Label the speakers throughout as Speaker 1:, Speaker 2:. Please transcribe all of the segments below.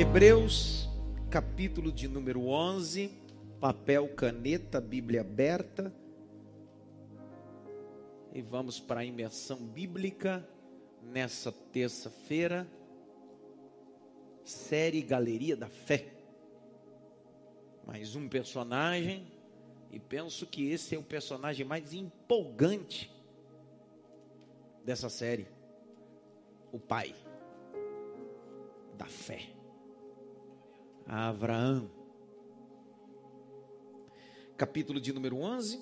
Speaker 1: Hebreus, capítulo de número 11, papel, caneta, Bíblia aberta. E vamos para a imersão bíblica nessa terça-feira, série Galeria da Fé. Mais um personagem, e penso que esse é o personagem mais empolgante dessa série: o Pai da Fé. Abraão. Capítulo de número 11.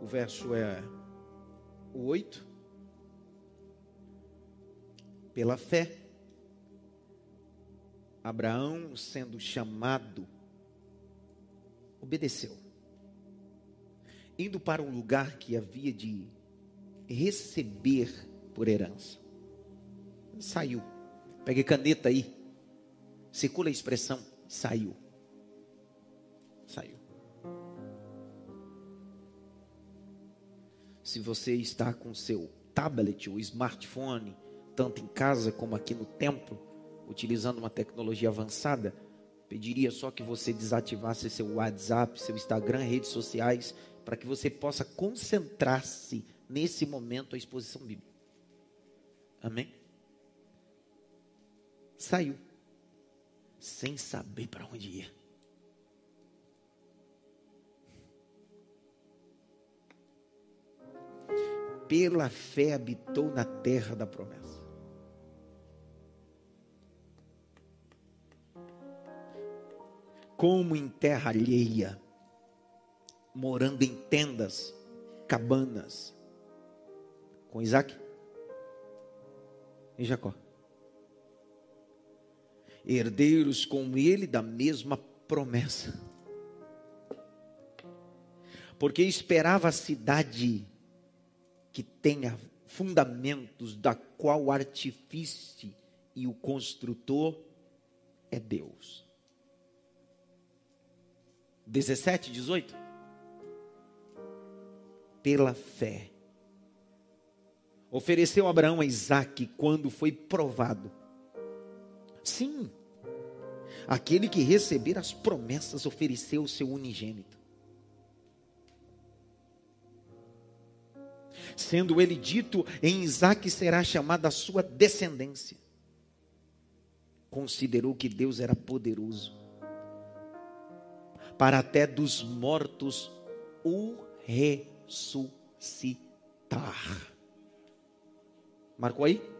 Speaker 1: O verso é o 8. Pela fé, Abraão, sendo chamado, obedeceu, indo para um lugar que havia de receber por herança. Saiu. Pegue caneta aí. Circula a expressão saiu. Saiu. Se você está com seu tablet ou smartphone, tanto em casa como aqui no templo, utilizando uma tecnologia avançada, pediria só que você desativasse seu WhatsApp, seu Instagram, redes sociais, para que você possa concentrar-se nesse momento à exposição bíblica. Amém? Saiu sem saber para onde ia. Pela fé habitou na terra da promessa. Como em terra alheia, morando em tendas, cabanas, com Isaac e Jacó herdeiros com ele da mesma promessa. Porque esperava a cidade que tenha fundamentos, da qual o artifício e o construtor é Deus. 17, 18. Pela fé. Ofereceu Abraão a Isaac quando foi provado Sim. Aquele que receber as promessas ofereceu o seu unigênito. Sendo ele dito, em Isaac será chamada a sua descendência. Considerou que Deus era poderoso para até dos mortos o ressuscitar. Marcou aí?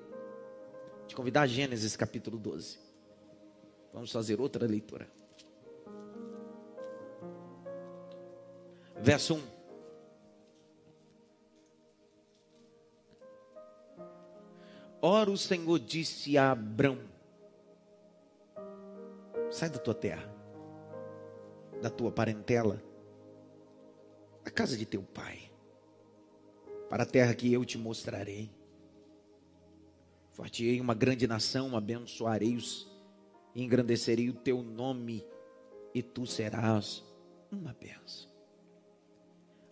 Speaker 1: Te convidar a Gênesis capítulo 12. Vamos fazer outra leitura. Verso 1. Ora, o Senhor disse a Abrão: Sai da tua terra, da tua parentela, da casa de teu pai, para a terra que eu te mostrarei Fartiei uma grande nação, abençoarei-os, engrandecerei o teu nome, e tu serás uma bênção.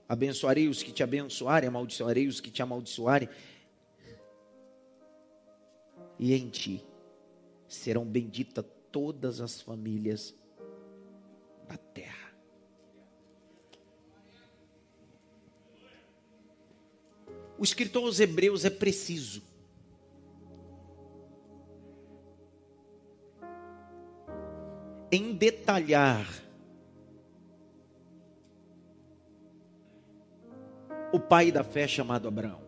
Speaker 1: Abençoarei os que te abençoarem, amaldiçoarei os que te amaldiçoarem, e em ti serão benditas todas as famílias da terra. O escritor aos Hebreus é preciso. Em detalhar o pai da fé chamado Abraão.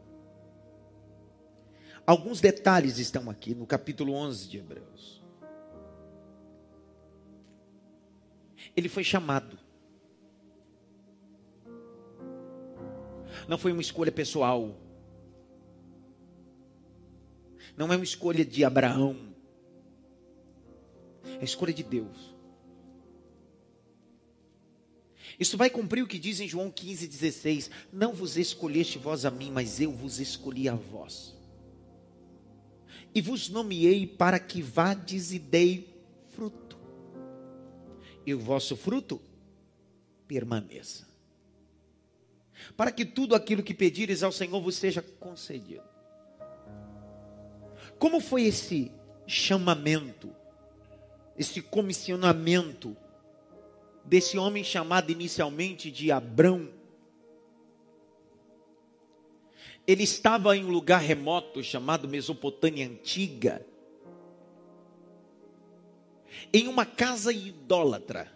Speaker 1: Alguns detalhes estão aqui no capítulo 11 de Hebreus. Ele foi chamado. Não foi uma escolha pessoal. Não é uma escolha de Abraão. É a escolha de Deus. Isso vai cumprir o que diz em João 15,16: Não vos escolheste vós a mim, mas eu vos escolhi a vós. E vos nomeei para que vades e dei fruto. E o vosso fruto permaneça. Para que tudo aquilo que pedires ao Senhor vos seja concedido. Como foi esse chamamento, esse comissionamento desse homem chamado inicialmente de Abrão. Ele estava em um lugar remoto chamado Mesopotâmia Antiga, em uma casa idólatra.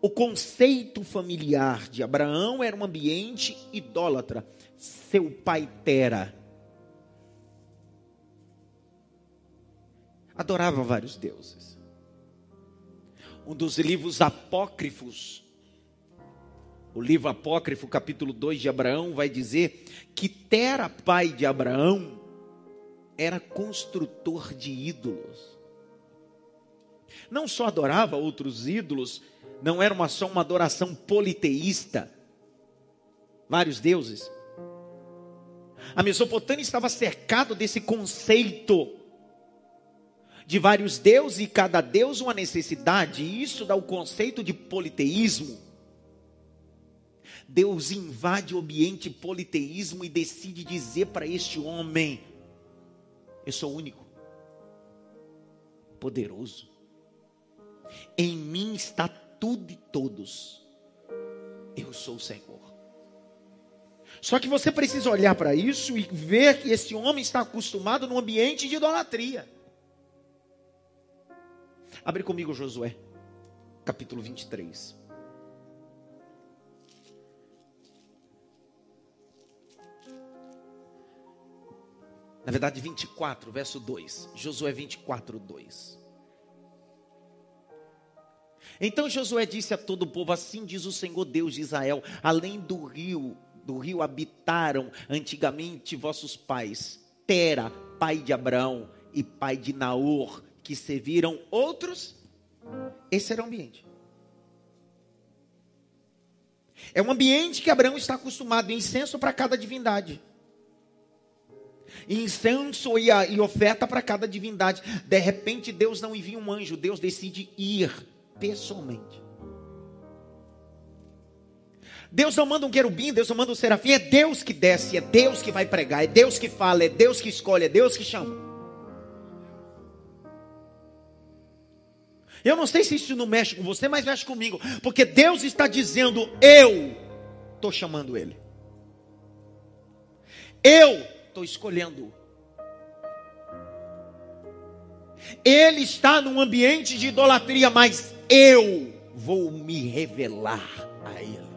Speaker 1: O conceito familiar de Abraão era um ambiente idólatra. Seu pai Tera adorava vários deuses. Um dos livros apócrifos, o livro apócrifo, capítulo 2 de Abraão, vai dizer que Tera, pai de Abraão, era construtor de ídolos. Não só adorava outros ídolos, não era uma, só uma adoração politeísta, vários deuses. A Mesopotâmia estava cercado desse conceito de vários deuses e cada deus uma necessidade, e isso dá o conceito de politeísmo. Deus invade o ambiente politeísmo e decide dizer para este homem: Eu sou único, poderoso, em mim está tudo e todos, eu sou o Senhor. Só que você precisa olhar para isso e ver que esse homem está acostumado num ambiente de idolatria. Abre comigo Josué, capítulo 23. Na verdade, 24, verso 2. Josué 24, 2. Então Josué disse a todo o povo: Assim diz o Senhor Deus de Israel: Além do rio, do rio habitaram antigamente vossos pais, Tera, pai de Abraão e pai de Naor, que serviram outros, esse era o ambiente. É um ambiente que Abraão está acostumado, incenso para cada divindade. Incenso e, oferta para cada divindade. De repente, Deus não envia um anjo, Deus decide ir pessoalmente. Deus não manda um querubim, Deus não manda um serafim, é Deus que desce, é Deus que vai pregar, é Deus que fala, é Deus que escolhe, é Deus que chama. Eu não sei se isso não mexe com você, mas mexe comigo. Porque Deus está dizendo: Eu estou chamando ele. Eu estou escolhendo. Ele está num ambiente de idolatria, mas eu vou me revelar a ele.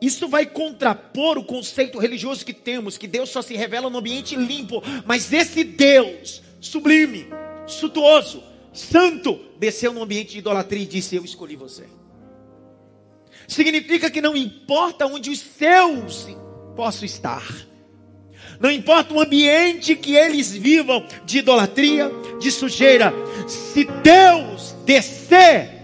Speaker 1: Isso vai contrapor o conceito religioso que temos, que Deus só se revela no ambiente limpo, mas esse Deus sublime, suntuoso, santo, desceu no ambiente de idolatria e disse: Eu escolhi você. Significa que não importa onde os seus possam estar, não importa o ambiente que eles vivam de idolatria, de sujeira, se Deus descer,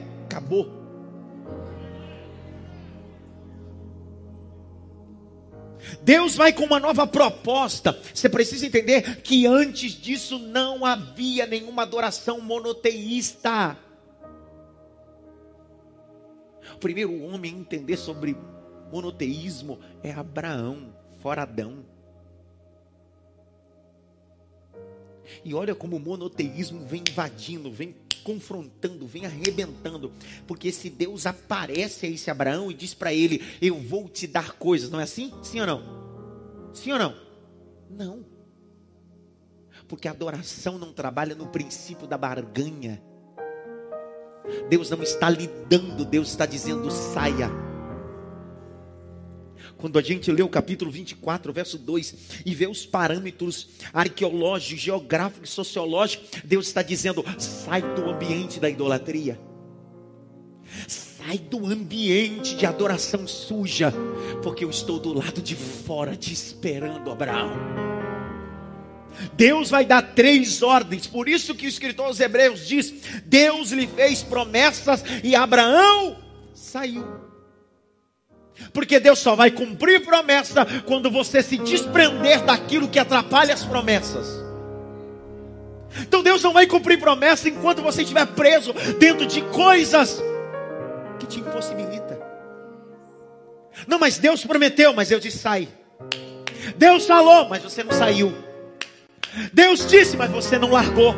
Speaker 1: Deus vai com uma nova proposta. Você precisa entender que antes disso não havia nenhuma adoração monoteísta. O primeiro homem a entender sobre monoteísmo é Abraão, fora Adão. E olha como o monoteísmo vem invadindo, vem confrontando, vem arrebentando, porque esse Deus aparece a esse Abraão e diz para ele: Eu vou te dar coisas, não é assim? Sim ou não? Sim ou não? Não, porque a adoração não trabalha no princípio da barganha. Deus não está lidando, Deus está dizendo: saia. Quando a gente lê o capítulo 24, verso 2, e vê os parâmetros arqueológicos, geográficos, sociológicos, Deus está dizendo: sai do ambiente da idolatria. Sai do ambiente de adoração suja, porque eu estou do lado de fora te esperando, Abraão. Deus vai dar três ordens, por isso que o escritor aos Hebreus diz: Deus lhe fez promessas e Abraão saiu. Porque Deus só vai cumprir promessa quando você se desprender daquilo que atrapalha as promessas. Então Deus não vai cumprir promessa enquanto você estiver preso dentro de coisas que te impossibilita. Não, mas Deus prometeu, mas eu disse sai. Deus falou, mas você não saiu. Deus disse, mas você não largou.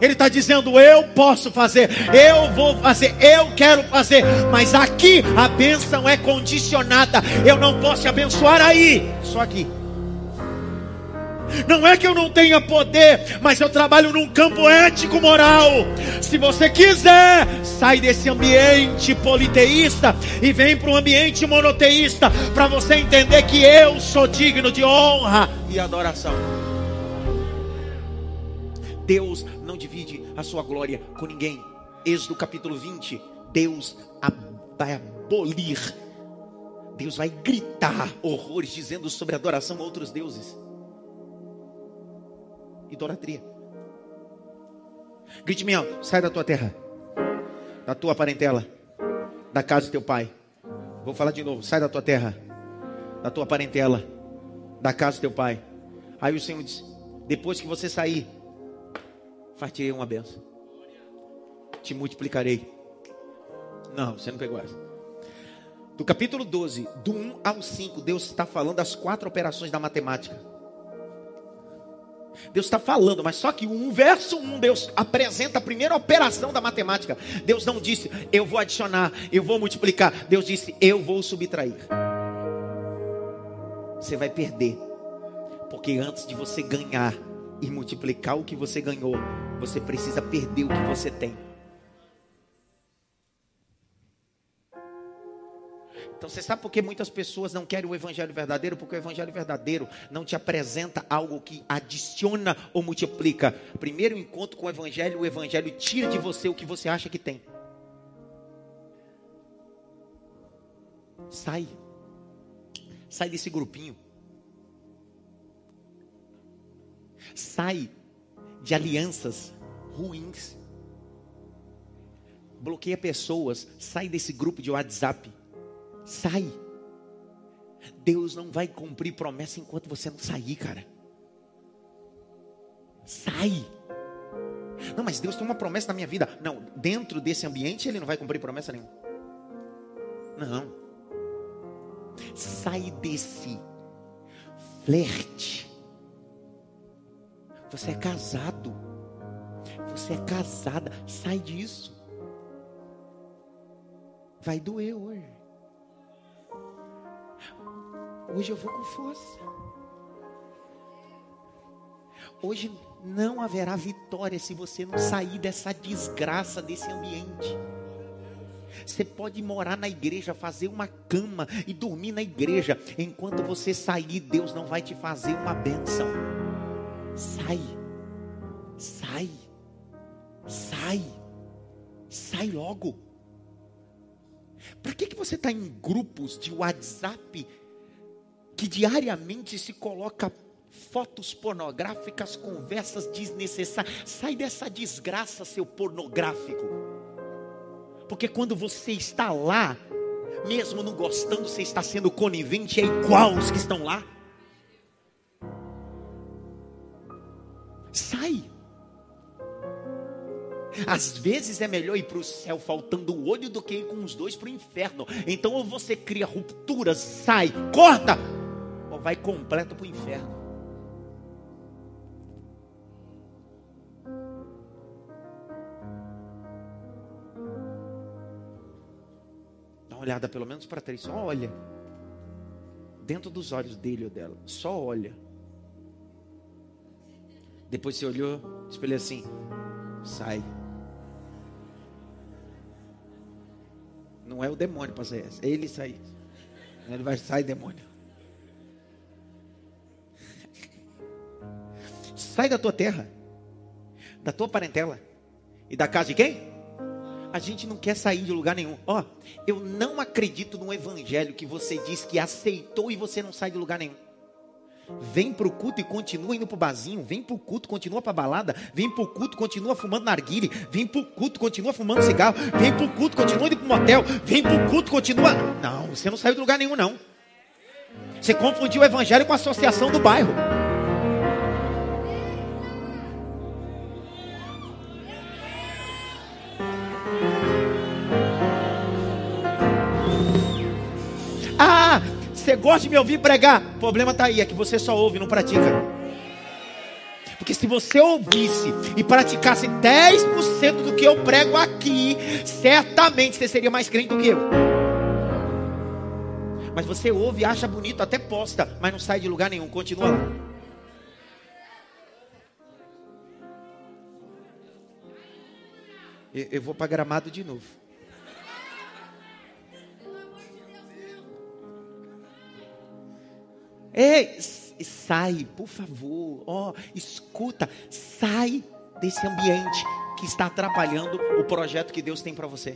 Speaker 1: Ele está dizendo: Eu posso fazer, eu vou fazer, eu quero fazer, mas aqui a bênção é condicionada. Eu não posso te abençoar aí, só aqui. Não é que eu não tenha poder, mas eu trabalho num campo ético moral. Se você quiser, sai desse ambiente politeísta e vem para um ambiente monoteísta, para você entender que eu sou digno de honra e adoração. Deus não divide a sua glória com ninguém. Êxodo capítulo 20. Deus vai abolir. Deus vai gritar horrores dizendo sobre adoração a outros deuses. Idolatria. Grite me sai da tua terra, da tua parentela, da casa do teu pai. Vou falar de novo, sai da tua terra, da tua parentela, da casa do teu pai. Aí o Senhor diz: depois que você sair, fartirei uma benção. Te multiplicarei. Não, você não pegou essa. Do capítulo 12, do 1 ao 5, Deus está falando das quatro operações da matemática. Deus está falando, mas só que um verso 1, Deus apresenta a primeira operação da matemática. Deus não disse, eu vou adicionar, eu vou multiplicar. Deus disse, eu vou subtrair. Você vai perder. Porque antes de você ganhar e multiplicar o que você ganhou, você precisa perder o que você tem. Então você sabe por que muitas pessoas não querem o evangelho verdadeiro? Porque o evangelho verdadeiro não te apresenta algo que adiciona ou multiplica. Primeiro encontro com o evangelho, o evangelho tira de você o que você acha que tem. Sai. Sai desse grupinho. Sai de alianças ruins. Bloqueia pessoas. Sai desse grupo de WhatsApp. Sai. Deus não vai cumprir promessa enquanto você não sair, cara. Sai. Não, mas Deus tem uma promessa na minha vida. Não, dentro desse ambiente ele não vai cumprir promessa nenhuma. Não. Sai desse flerte. Você é casado. Você é casada. Sai disso. Vai doer hoje. Hoje eu vou com força. Hoje não haverá vitória se você não sair dessa desgraça desse ambiente. Você pode morar na igreja, fazer uma cama e dormir na igreja. Enquanto você sair, Deus não vai te fazer uma bênção. Sai, sai, sai, sai logo. Para que, que você está em grupos de WhatsApp que diariamente se coloca fotos pornográficas, conversas desnecessárias. Sai dessa desgraça, seu pornográfico. Porque quando você está lá, mesmo não gostando, você está sendo conivente, é igual os que estão lá. Sai. Às vezes é melhor ir para o céu faltando o olho do que ir com os dois para o inferno. Então ou você cria rupturas, sai, corta, vai completo para o inferno. Dá uma olhada pelo menos para três, só olha. Dentro dos olhos dele ou dela, só olha. Depois você olhou, espelhou assim, sai. Não é o demônio para sair, é ele sair. Ele vai sair demônio. Sai da tua terra, da tua parentela e da casa de quem? A gente não quer sair de lugar nenhum. Ó, oh, eu não acredito no evangelho que você diz que aceitou e você não sai de lugar nenhum. Vem pro culto e continua indo pro barzinho. Vem pro culto, continua pra balada. Vem pro culto, continua fumando narguile. Vem pro culto, continua fumando cigarro. Vem pro culto, continua indo pro motel. Vem pro culto, continua. Não, você não saiu de lugar nenhum, não. Você confundiu o evangelho com a associação do bairro. Você gosta de me ouvir pregar. O problema está aí, é que você só ouve, não pratica. Porque se você ouvisse e praticasse 10% do que eu prego aqui, certamente você seria mais crente do que eu. Mas você ouve, acha bonito, até posta, mas não sai de lugar nenhum, continua lá. Eu, vou para gramado de novo. Ei, sai, por favor. Ó, oh, escuta, sai desse ambiente que está atrapalhando o projeto que Deus tem para você.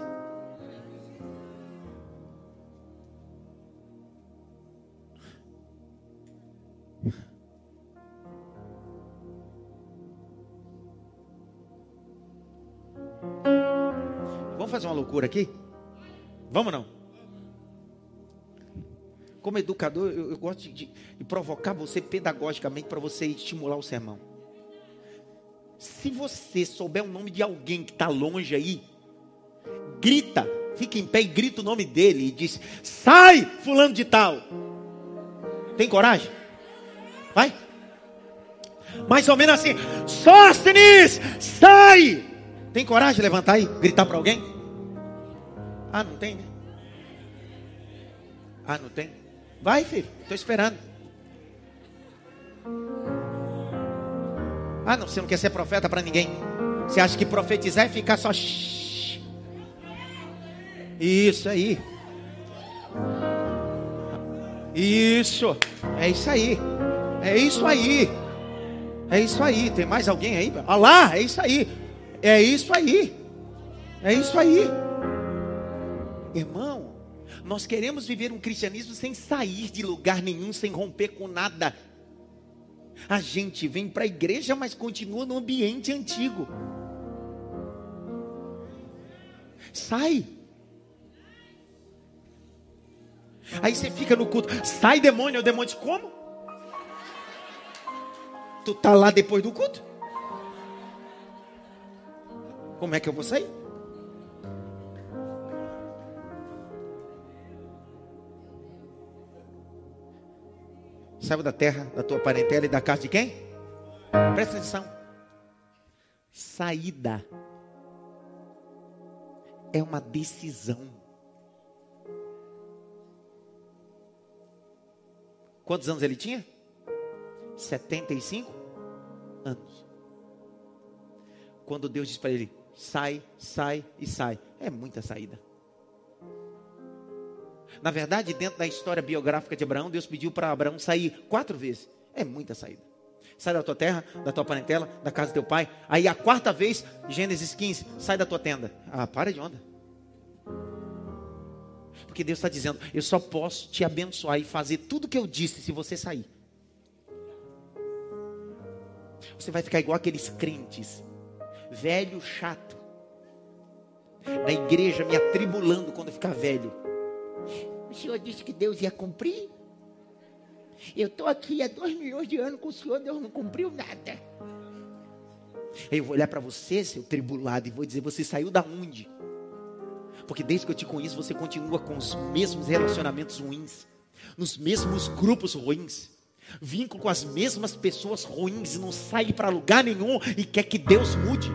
Speaker 1: Vamos fazer uma loucura aqui? Vamos não? Como educador, eu, eu gosto de, de provocar você pedagogicamente para você estimular o sermão. Se você souber o nome de alguém que está longe aí, grita, fica em pé e grita o nome dele e diz: Sai, fulano de tal. Tem coragem? Vai. Mais ou menos assim: Sóstenes, sai. Tem coragem de levantar e gritar para alguém? Ah, não tem, né? Ah, não tem? Vai, filho, estou esperando. Ah, não, você não quer ser profeta para ninguém. Você acha que profetizar é ficar só. Isso aí. Isso. É isso aí. É isso aí. É isso aí. Tem mais alguém aí? Olha lá, é isso aí. É isso aí. É isso aí. Irmão, nós queremos viver um cristianismo sem sair de lugar nenhum, sem romper com nada. A gente vem para a igreja, mas continua no ambiente antigo. Sai. Aí você fica no culto. Sai demônio, o demônio como? Tu tá lá depois do culto? Como é que eu vou sair? Saiu da terra, da tua parentela e da casa de quem? Presta atenção. Saída é uma decisão. Quantos anos ele tinha? 75 anos. Quando Deus diz para ele: sai, sai e sai, é muita saída. Na verdade, dentro da história biográfica de Abraão, Deus pediu para Abraão sair quatro vezes. É muita saída. Sai da tua terra, da tua parentela, da casa do teu pai. Aí a quarta vez, Gênesis 15, sai da tua tenda. Ah, para de onda. Porque Deus está dizendo: eu só posso te abençoar e fazer tudo o que eu disse se você sair. Você vai ficar igual aqueles crentes, velho, chato, na igreja me atribulando quando ficar velho. O senhor disse que Deus ia cumprir? Eu estou aqui há dois milhões de anos com o senhor, Deus não cumpriu nada. Eu vou olhar para você, seu tribulado, e vou dizer: você saiu da onde? Porque desde que eu te conheço, você continua com os mesmos relacionamentos ruins, nos mesmos grupos ruins, vínculo com as mesmas pessoas ruins, e não sai para lugar nenhum e quer que Deus mude.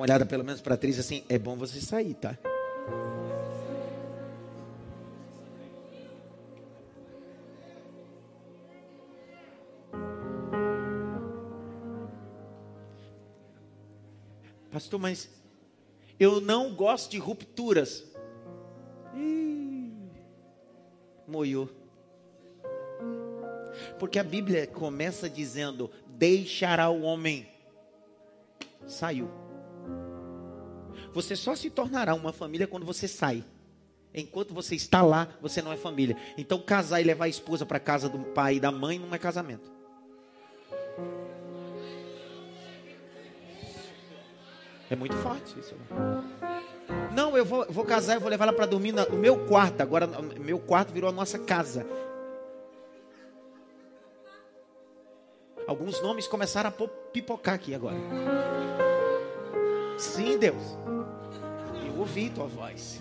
Speaker 1: Uma olhada pelo menos para a atriz assim, é bom você sair, tá? Pastor, mas eu não gosto de rupturas. Ih, moiou. Porque a Bíblia começa dizendo: deixará o homem. Saiu. Você só se tornará uma família quando você sai. Enquanto você está lá, você não é família. Então, casar e levar a esposa para casa do pai e da mãe não é casamento. É muito forte isso. Não, eu vou, vou casar, eu vou levar ela para dormir no meu quarto. Agora, meu quarto virou a nossa casa. Alguns nomes começaram a pipocar aqui agora. Sim, Deus. Ouvi tua voz.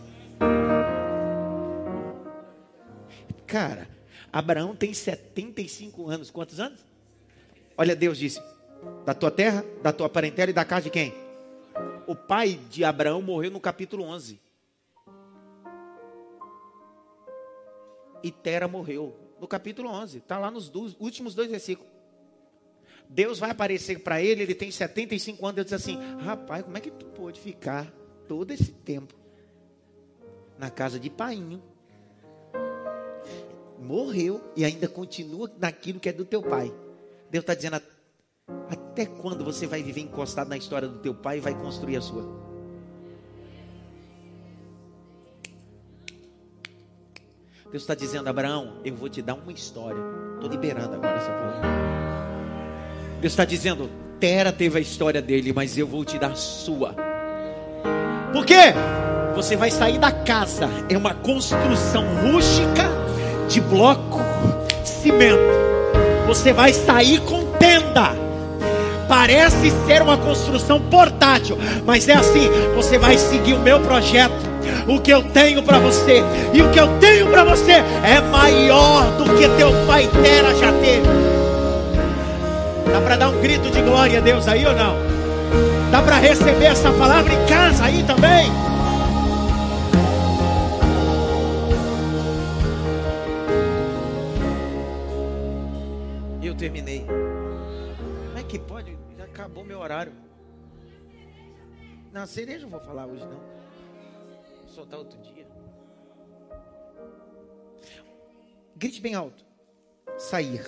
Speaker 1: Cara, Abraão tem 75 anos. Quantos anos? Olha, Deus disse: da tua terra, da tua parentela e da casa de quem? O pai de Abraão morreu no capítulo 11. E Tera morreu no capítulo 11. Está lá nos dois, últimos dois versículos. Deus vai aparecer para ele, ele tem 75 anos. Deus diz assim: Rapaz, como é que tu pôde ficar todo esse tempo na casa de painho? Morreu e ainda continua naquilo que é do teu pai. Deus está dizendo: Até quando você vai viver encostado na história do teu pai e vai construir a sua? Deus está dizendo, Abraão, eu vou te dar uma história. Estou liberando agora essa palavra. Deus está dizendo, Tera teve a história dele, mas eu vou te dar a sua. Por quê? Você vai sair da casa, é uma construção rústica de bloco, cimento. Você vai sair com tenda. Parece ser uma construção portátil, mas é assim: você vai seguir o meu projeto o que eu tenho para você. E o que eu tenho para você é maior do que teu pai Tera já teve. Dá para dar um grito de glória a Deus aí ou não? Dá para receber essa palavra em casa aí também? Eu terminei. Como é que pode? Já acabou meu horário. Na cereja eu vou falar hoje não soltar outro dia. Grite bem alto. Sair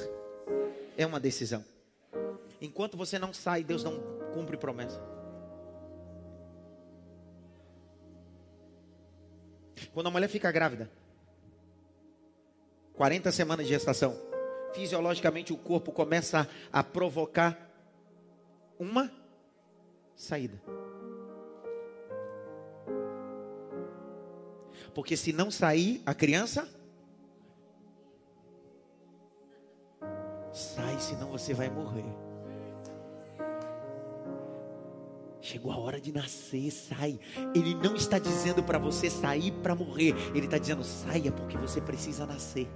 Speaker 1: é uma decisão. Enquanto você não sai, Deus não cumpre promessa. Quando a mulher fica grávida, 40 semanas de gestação, fisiologicamente o corpo começa a provocar uma saída. Porque se não sair, a criança sai, senão você vai morrer. Chegou a hora de nascer, sai. Ele não está dizendo para você sair para morrer. Ele está dizendo saia porque você precisa nascer.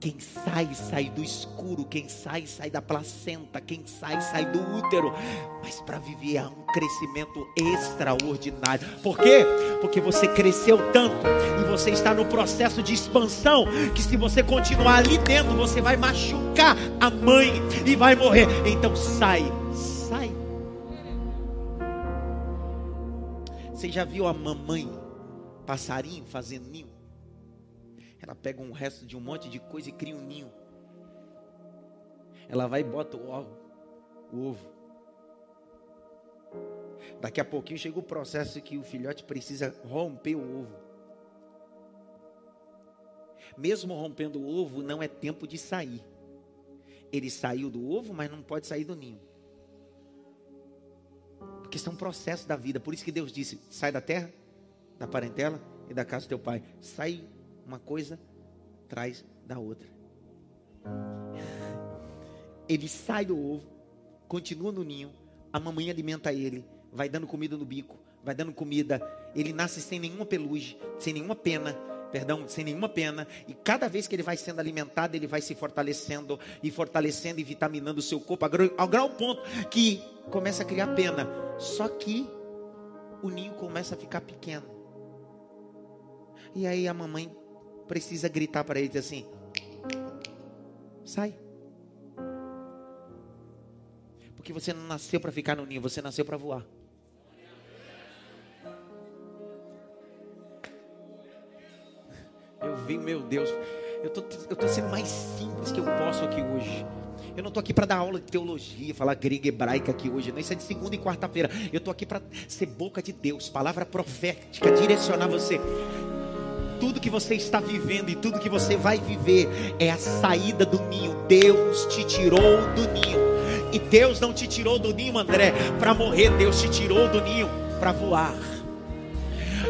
Speaker 1: Quem sai, sai do escuro. Quem sai, sai da placenta. Quem sai, sai do útero. Mas para viver há um crescimento extraordinário. Por quê? Porque você cresceu tanto e você está no processo de expansão. Que se você continuar ali dentro, você vai machucar a mãe e vai morrer. Então sai, sai. Você já viu a mamãe passarinho fazendo ninho? Ela pega um resto de um monte de coisa e cria um ninho. Ela vai e bota o ovo. O ovo. Daqui a pouquinho chega o processo que o filhote precisa romper o ovo. Mesmo rompendo o ovo, não é tempo de sair. Ele saiu do ovo, mas não pode sair do ninho. Porque isso é um processo da vida. Por isso que Deus disse: sai da terra, da parentela e da casa do teu pai. Sai uma coisa traz da outra. Ele sai do ovo, continua no ninho, a mamãe alimenta ele, vai dando comida no bico, vai dando comida. Ele nasce sem nenhuma pelugem, sem nenhuma pena, perdão, sem nenhuma pena, e cada vez que ele vai sendo alimentado, ele vai se fortalecendo e fortalecendo e vitaminando o seu corpo, ao grau ponto que começa a criar pena. Só que o ninho começa a ficar pequeno. E aí a mamãe precisa gritar para ele assim: sai. Porque você não nasceu para ficar no ninho, você nasceu para voar. Eu vi, meu Deus, eu tô, eu tô sendo mais simples que eu posso aqui hoje. Eu não estou aqui para dar aula de teologia, falar grega hebraica aqui hoje. Não, isso é de segunda e quarta-feira. Eu estou aqui para ser boca de Deus, palavra profética, direcionar você tudo que você está vivendo e tudo que você vai viver é a saída do ninho. Deus te tirou do ninho. E Deus não te tirou do ninho, André, para morrer. Deus te tirou do ninho para voar.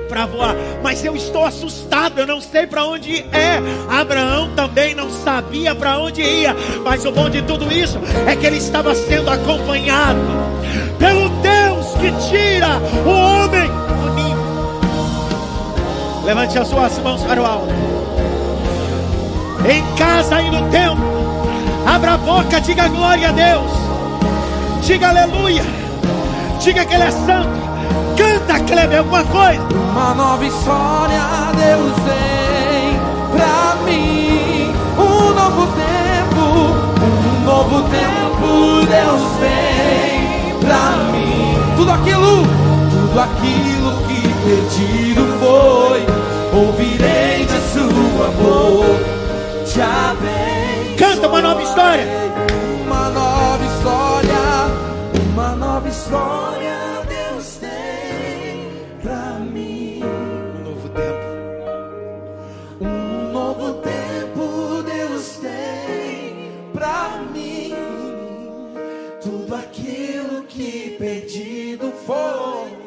Speaker 1: Para voar, mas eu estou assustado, eu não sei para onde é. Abraão também não sabia para onde ia, mas o bom de tudo isso é que ele estava sendo acompanhado pelo Deus que tira o homem. Levante as suas mãos para o alto. Em casa e no templo, abra a boca, diga glória a Deus, diga aleluia, diga que Ele é santo. Canta, Kleber, alguma coisa.
Speaker 2: Uma nova história Deus tem pra mim. Um novo tempo, um novo tempo Deus tem pra mim. Tudo aquilo, tudo aquilo que perdido foi, ouvirei de sua boca. Te.
Speaker 1: Canta uma nova história.
Speaker 2: Uma nova história, uma nova história Deus tem pra mim.
Speaker 1: Um novo tempo.
Speaker 2: Um novo tempo Deus tem pra mim. Tudo aquilo que pedido foi,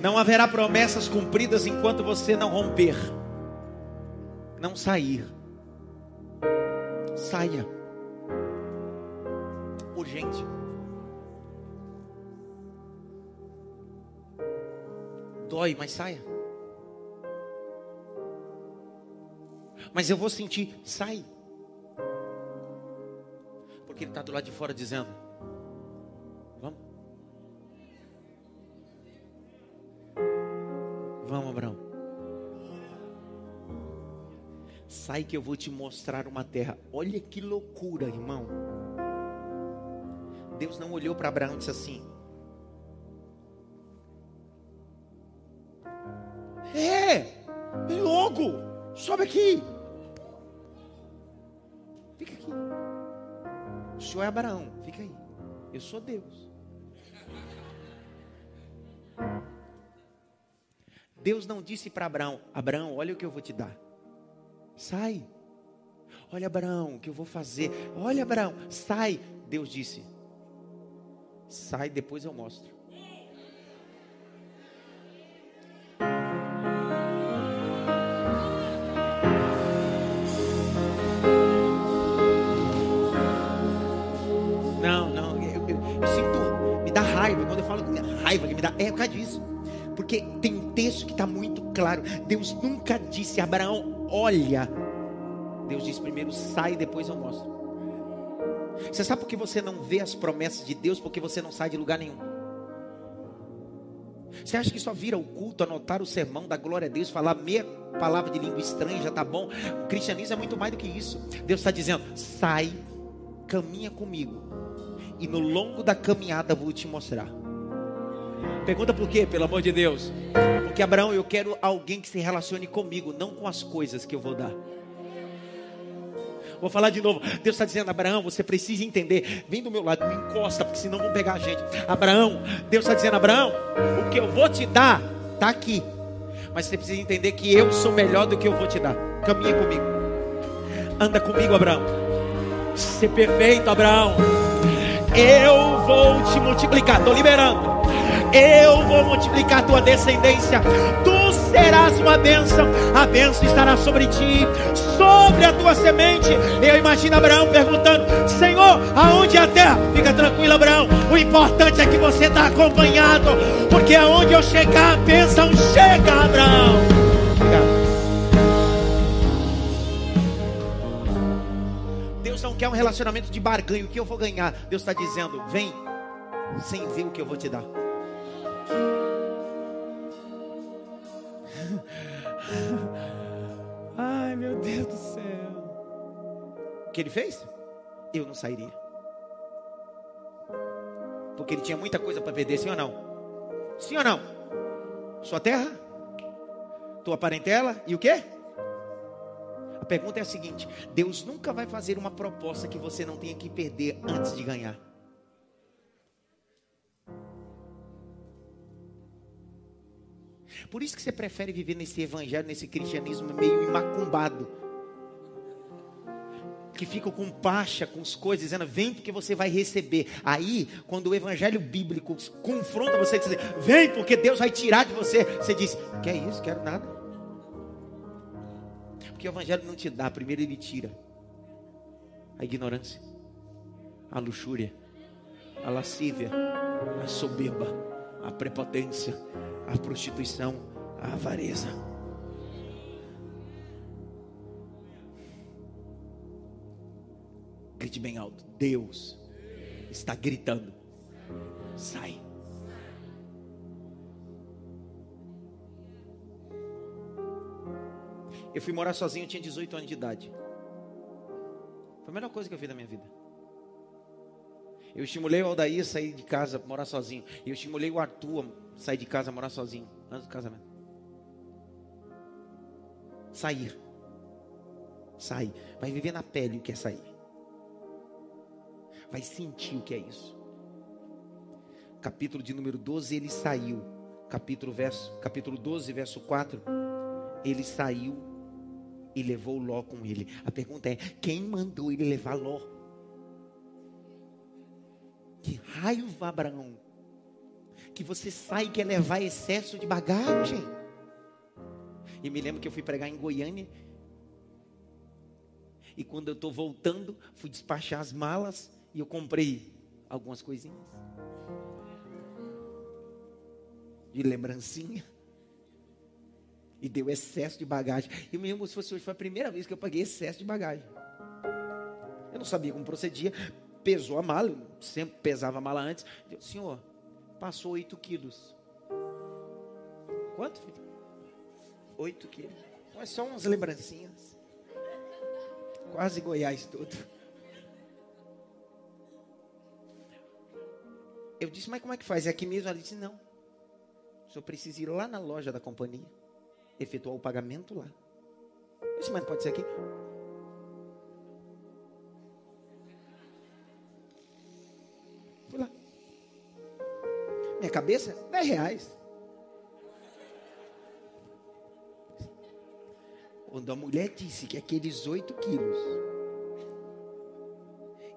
Speaker 1: Não haverá promessas cumpridas enquanto você não romper, não sair. Saia. Urgente. Dói, mas saia. Mas eu vou sentir, sai. Porque ele está do lado de fora dizendo: Vamos, Abraão. Sai que eu vou te mostrar uma terra. Olha que loucura, irmão. Deus não olhou para Abraão e disse assim: É, vem logo, sobe aqui. Fica aqui. O senhor é Abraão, fica aí. Eu sou Deus. Deus não disse para Abraão: Abraão, olha o que eu vou te dar. Sai. Olha, Abraão, o que eu vou fazer. Olha, Abraão, sai. Deus disse: Sai, depois eu mostro. Não, não, eu, eu- eu sinto, me dá raiva. Quando eu falo raiva, que me dá, é por causa disso. Porque tem um texto que está muito claro. Deus nunca disse Abraão: Olha. Deus disse primeiro: Sai, depois eu mostro. Você sabe por que você não vê as promessas de Deus? Porque você não sai de lugar nenhum. Você acha que só vira o culto, anotar o sermão, dar glória a Deus, falar meia palavra de língua estranha já tá bom? O cristianismo é muito mais do que isso. Deus está dizendo: sai, caminha comigo, e no longo da caminhada vou te mostrar. Pergunta por quê, pelo amor de Deus? Porque Abraão, eu quero alguém que se relacione comigo, não com as coisas que eu vou dar. Vou falar de novo. Deus está dizendo, Abraão, você precisa entender. Vem do meu lado, me encosta, porque senão vão pegar a gente. Abraão, Deus está dizendo, Abraão, o que eu vou te dar, está aqui. Mas você precisa entender que eu sou melhor do que eu vou te dar. Caminha comigo. Anda comigo, Abraão. Ser perfeito, Abraão. Eu vou te multiplicar. Estou liberando. Eu vou multiplicar a tua descendência. Tu serás uma bênção. A bênção estará sobre ti, sobre a tua semente. Eu imagino Abraão perguntando: Senhor, aonde é a terra? Fica tranquilo, Abraão. O importante é que você está acompanhado. Porque aonde eu chegar, a bênção chega, Abraão. Deus não quer um relacionamento de barganho. O que eu vou ganhar? Deus está dizendo: vem, sem ver o que eu vou te dar. Ai, meu Deus do céu. O que ele fez? Eu não sairia. Porque ele tinha muita coisa para perder, sim ou não? Sim ou não? Sua terra, tua parentela e o quê? A pergunta é a seguinte: Deus nunca vai fazer uma proposta que você não tenha que perder antes de ganhar. Por isso que você prefere viver nesse evangelho, nesse cristianismo meio imacumbado. que ficam com pacha com as coisas, dizendo, vem porque você vai receber. Aí, quando o evangelho bíblico confronta você, diz, vem porque Deus vai tirar de você, você diz, quer isso? Quero nada. Porque o evangelho não te dá, primeiro ele tira a ignorância, a luxúria, a lascívia, a soberba, a prepotência, a prostituição, a avareza. Grite bem alto. Deus está gritando. Sai. Eu fui morar sozinho, eu tinha 18 anos de idade. Foi a melhor coisa que eu fiz na minha vida. Eu estimulei o Aldair a sair de casa, morar sozinho. Eu estimulei o Arthur a sair de casa, morar sozinho, antes do casamento. Sair. Sair. Vai viver na pele o que é sair vai sentir o que é isso. Capítulo de número 12, ele saiu. Capítulo, verso, capítulo 12, verso 4. Ele saiu e levou Ló com ele. A pergunta é: quem mandou ele levar Ló? Raiva, Abraão. Que você sai e quer levar excesso de bagagem. E me lembro que eu fui pregar em Goiânia. E quando eu estou voltando, fui despachar as malas. E eu comprei algumas coisinhas. De lembrancinha. E deu excesso de bagagem. E mesmo se fosse hoje, foi a primeira vez que eu paguei excesso de bagagem. Eu não sabia como procedia. Pesou a mala, sempre pesava a mala antes. Senhor, passou 8 quilos. Quanto, filho? 8 quilos. Mas só umas lembrancinhas. Quase Goiás todo. Eu disse, mas como é que faz? É aqui mesmo? Ela disse, não. Senhor precisa ir lá na loja da companhia, efetuar o pagamento lá. Eu disse, mas pode ser aqui? Minha cabeça, 10 reais. Quando a mulher disse que aqueles 8 quilos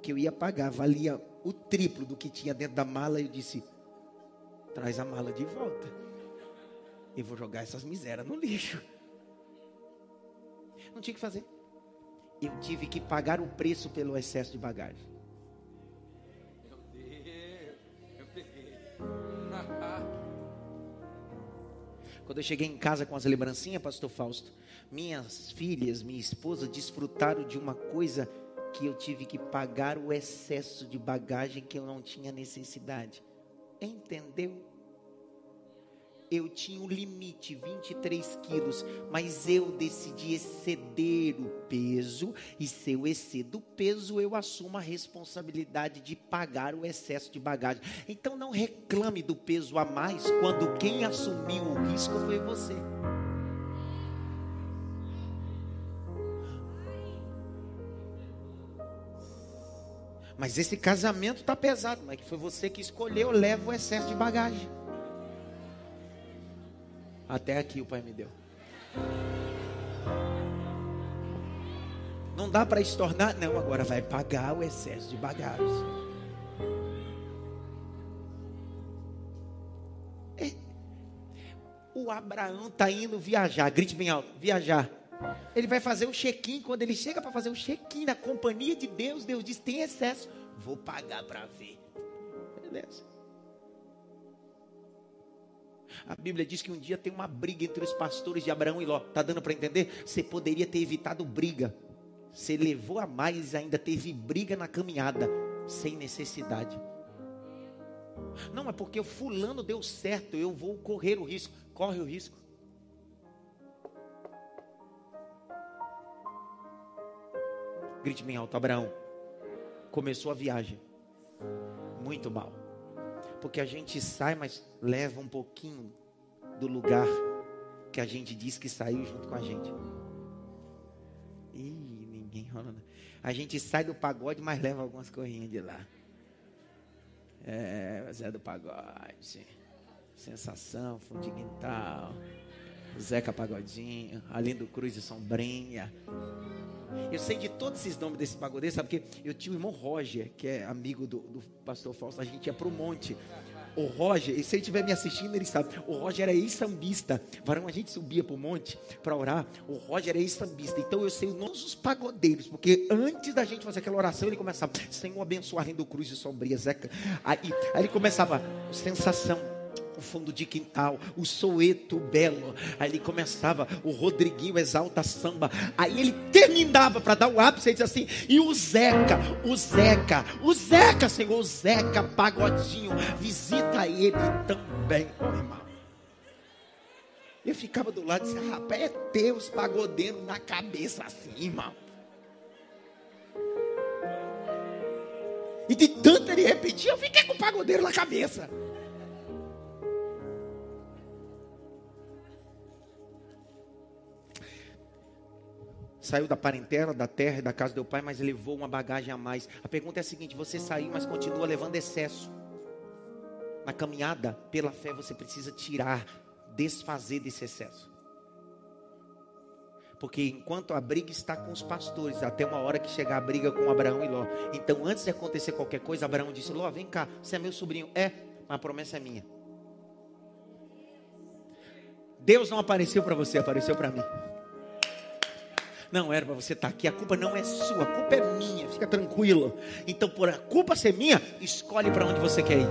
Speaker 1: que eu ia pagar valia o triplo do que tinha dentro da mala, eu disse: traz a mala de volta. Eu vou jogar essas misérias no lixo. Não tinha que fazer. Eu tive que pagar o preço pelo excesso de bagagem. Quando eu cheguei em casa com as lembrancinhas, pastor Fausto, minhas filhas, minha esposa desfrutaram de uma coisa que eu tive que pagar o excesso de bagagem que eu não tinha necessidade. Entendeu? Eu tinha um limite, 23 quilos, mas eu decidi exceder o peso, e se eu excedo o peso, eu assumo a responsabilidade de pagar o excesso de bagagem. Então não reclame do peso a mais, quando quem assumiu o risco foi você. Mas esse casamento está pesado, mas que foi você que escolheu, leva o excesso de bagagem. Até aqui o Pai me deu. Não dá para estornar, não, agora vai pagar o excesso de bagagem. É. O Abraão está indo viajar, grite bem alto, viajar. Ele vai fazer o check-in. Quando ele chega para fazer o check-in na companhia de Deus, Deus diz: tem excesso. Vou pagar para ver. Beleza. A Bíblia diz que um dia tem uma briga entre os pastores de Abraão e Ló. Tá dando para entender? Você poderia ter evitado briga. Você levou a mais ainda teve briga na caminhada, sem necessidade. Não, é porque o fulano deu certo, eu vou correr o risco. Corre o risco. Grite bem alto, Abraão. Começou a viagem. Muito mal. Porque a gente sai, mas leva um pouquinho do lugar que a gente diz que saiu junto com a gente. Ih, ninguém rola. A gente sai do pagode, mas leva algumas corrinhas de lá. É, Zé do pagode. Sensação, fundamental. Zeca Pagodinho, Alindo Cruz e Sombrinha. Eu sei de todos esses nomes desse pagodeiro, sabe? Porque eu tinha o irmão Roger, que é amigo do, do pastor Fausto, a gente ia pro monte. O Roger, e se ele estiver me assistindo, ele sabe. O Roger era ex-sambista. Varão, a gente subia para o monte para orar. O Roger era ex-sambista. Então eu sei os pagodeiros. Porque antes da gente fazer aquela oração, ele começava: Senhor, abençoar do cruz e sombria, Zeca. Aí, aí ele começava: sensação o fundo de quintal, o Soeto Belo. Aí ele começava, o Rodriguinho exalta samba. Aí ele terminava para dar o ápice e dizia assim: e o Zeca, o Zeca, o Zeca, Senhor, o Zeca Pagodinho, visita ele também, oh, irmão. Eu ficava do lado e disse: rapaz, é Deus pagodeiro na cabeça assim, irmão. E de tanto ele repetir, eu fiquei com o pagodeiro na cabeça. Saiu da parentela, da terra e da casa do pai, mas levou uma bagagem a mais. A pergunta é a seguinte: você saiu, mas continua levando excesso. Na caminhada pela fé, você precisa tirar, desfazer desse excesso. Porque enquanto a briga está com os pastores, até uma hora que chegar a briga com Abraão e Ló. Então, antes de acontecer qualquer coisa, Abraão disse: Ló, vem cá, você é meu sobrinho. É, mas a promessa é minha. Deus não apareceu para você, apareceu para mim. Não, era para você estar tá aqui. A culpa não é sua, a culpa é minha. Fica tranquilo. Então, por a culpa ser minha, escolhe para onde você quer ir.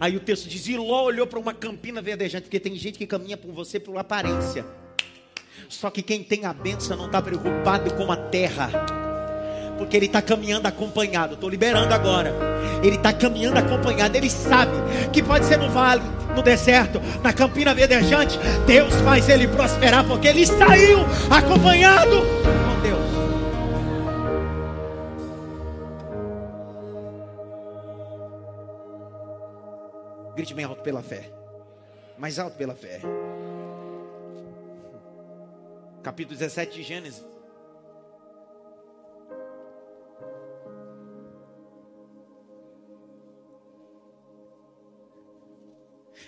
Speaker 1: Aí o texto diz: E Ló olhou para uma campina verdejante, porque tem gente que caminha por você por aparência. Só que quem tem a benção não está preocupado com a terra porque ele está caminhando acompanhado. Estou liberando agora. Ele está caminhando acompanhado. Ele sabe que pode ser no vale, no deserto, na campina verdejante. Deus faz ele prosperar, porque ele saiu acompanhado com Deus. Grite bem alto pela fé. Mais alto pela fé. Capítulo 17 de Gênesis.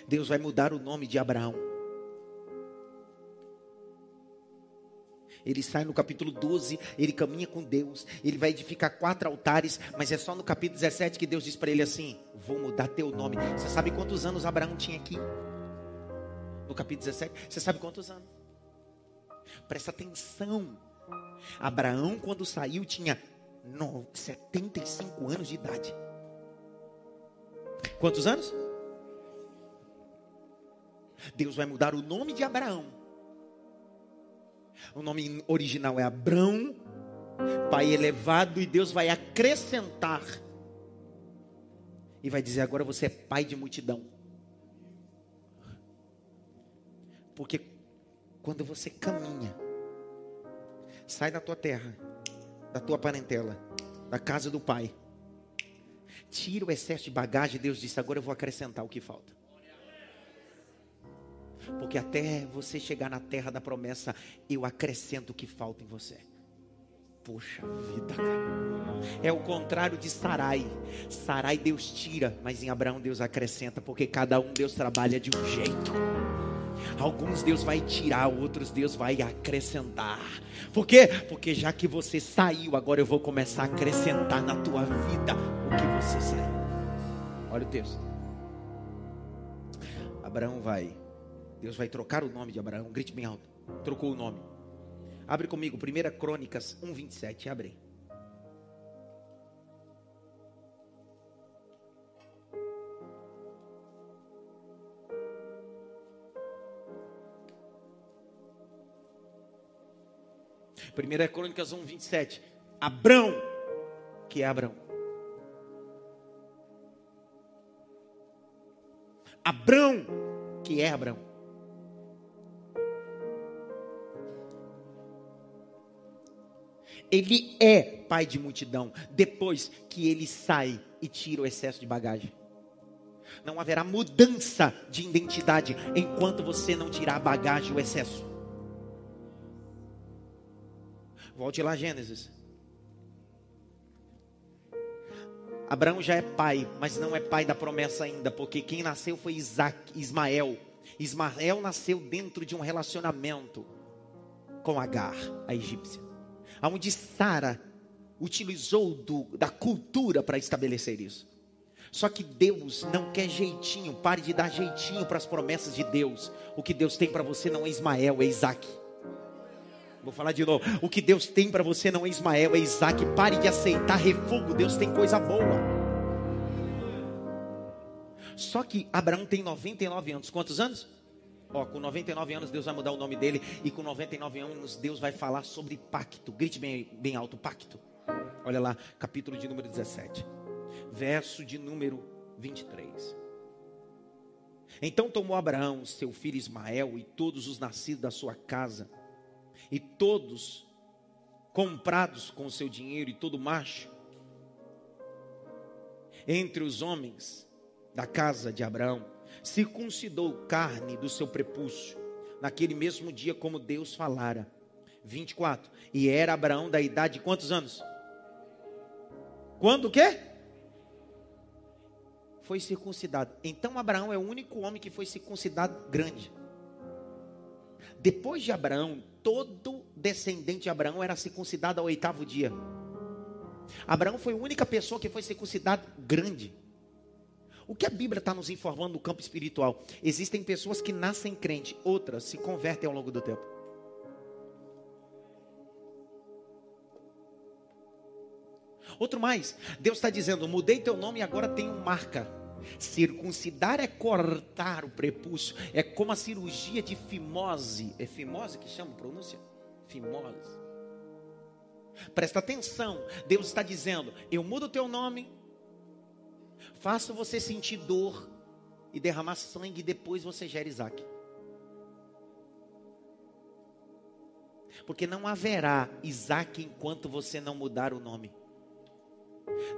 Speaker 1: Deus vai mudar o nome de Abraão. Ele sai no capítulo 12, ele caminha com Deus, ele vai edificar quatro altares, mas é só no capítulo 17 que Deus diz para ele assim: Vou mudar teu nome. Você sabe quantos anos Abraão tinha aqui? No capítulo 17, você sabe quantos anos? Presta atenção. Abraão, quando saiu, tinha 75 anos de idade. Quantos anos? Deus vai mudar o nome de Abraão. O nome original é Abrão, pai elevado, e Deus vai acrescentar. E vai dizer: agora você é pai de multidão. Porque quando você caminha, sai da tua terra, da tua parentela, da casa do pai, tira o excesso de bagagem, Deus disse: agora eu vou acrescentar o que falta. Porque até você chegar na terra da promessa, eu acrescento o que falta em você. Poxa vida, É o contrário de Sarai. Sarai Deus tira, mas em Abraão Deus acrescenta, porque cada um Deus trabalha de um jeito. Alguns Deus vai tirar, outros Deus vai acrescentar. Por quê? Porque já que você saiu, agora eu vou começar a acrescentar na tua vida o que você saiu. Olha o texto. Abraão vai Deus vai trocar o nome de Abraão. Grite bem alto. Trocou o nome. Abre comigo, 1 Crônicas 1, 27. Abre. Primeira Crônicas 1, 27. Abrão, que é Abrão. Abrão, que é Abrão. Ele é pai de multidão depois que ele sai e tira o excesso de bagagem. Não haverá mudança de identidade enquanto você não tirar a bagagem, o excesso. Volte lá, Gênesis. Abraão já é pai, mas não é pai da promessa ainda, porque quem nasceu foi Isaac, Ismael. Ismael nasceu dentro de um relacionamento com Agar, a egípcia. Onde Sara utilizou do, da cultura para estabelecer isso. Só que Deus não quer jeitinho, pare de dar jeitinho para as promessas de Deus. O que Deus tem para você não é Ismael, é Isaac. Vou falar de novo. O que Deus tem para você não é Ismael, é Isaac. Pare de aceitar refugo. Deus tem coisa boa. Só que Abraão tem 99 anos. Quantos anos? Ó, com 99 anos Deus vai mudar o nome dele. E com 99 anos Deus vai falar sobre pacto. Grite bem, bem alto: pacto. Olha lá, capítulo de número 17, verso de número 23. Então tomou Abraão, seu filho Ismael, e todos os nascidos da sua casa, e todos comprados com seu dinheiro, e todo macho, entre os homens da casa de Abraão, circuncidou carne do seu prepúcio, naquele mesmo dia, como Deus falara. 24. E era Abraão da idade de quantos anos? Quando o quê? Foi circuncidado. Então Abraão é o único homem que foi circuncidado grande. Depois de Abraão, todo descendente de Abraão era circuncidado ao oitavo dia. Abraão foi a única pessoa que foi circuncidado grande. O que a Bíblia está nos informando no campo espiritual? Existem pessoas que nascem crente, outras se convertem ao longo do tempo. Outro mais, Deus está dizendo: mudei teu nome e agora tenho marca. Circuncidar é cortar o prepúcio, é como a cirurgia de fimose. É fimose que chama pronúncia? Fimose. Presta atenção, Deus está dizendo: eu mudo o teu nome, faço você sentir dor e derramar sangue, e depois você gera Isaac. Porque não haverá Isaac enquanto você não mudar o nome.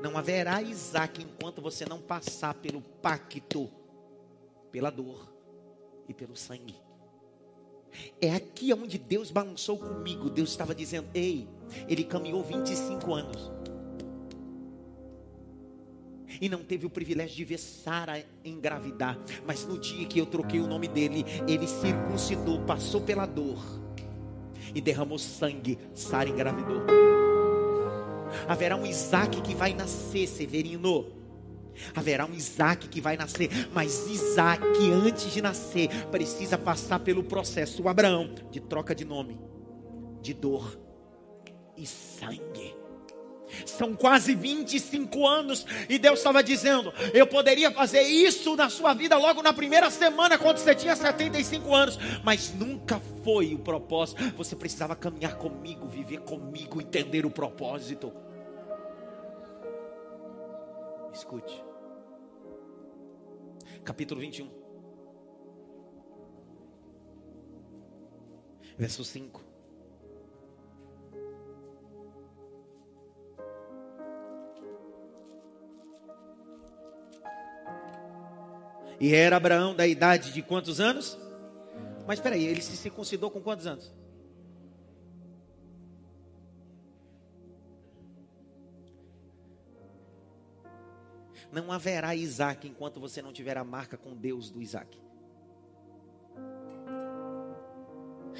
Speaker 1: Não haverá Isaac enquanto você não passar pelo pacto, pela dor e pelo sangue. É aqui onde Deus balançou comigo. Deus estava dizendo: Ei, ele caminhou 25 anos. E não teve o privilégio de ver Sara engravidar. Mas no dia que eu troquei o nome dele, ele circuncidou, passou pela dor e derramou sangue. Sara engravidou. Haverá um Isaac que vai nascer, Severino. Haverá um Isaac que vai nascer, mas Isaac, antes de nascer, precisa passar pelo processo, o Abraão, de troca de nome, de dor e sangue. São quase 25 anos e Deus estava dizendo: Eu poderia fazer isso na sua vida logo na primeira semana, quando você tinha 75 anos, mas nunca foi o propósito. Você precisava caminhar comigo, viver comigo, entender o propósito. Escute, capítulo 21, verso 5. E era Abraão da idade de quantos anos? Mas espera aí, ele se circuncidou com quantos anos? Não haverá Isaac enquanto você não tiver a marca com Deus do Isaac.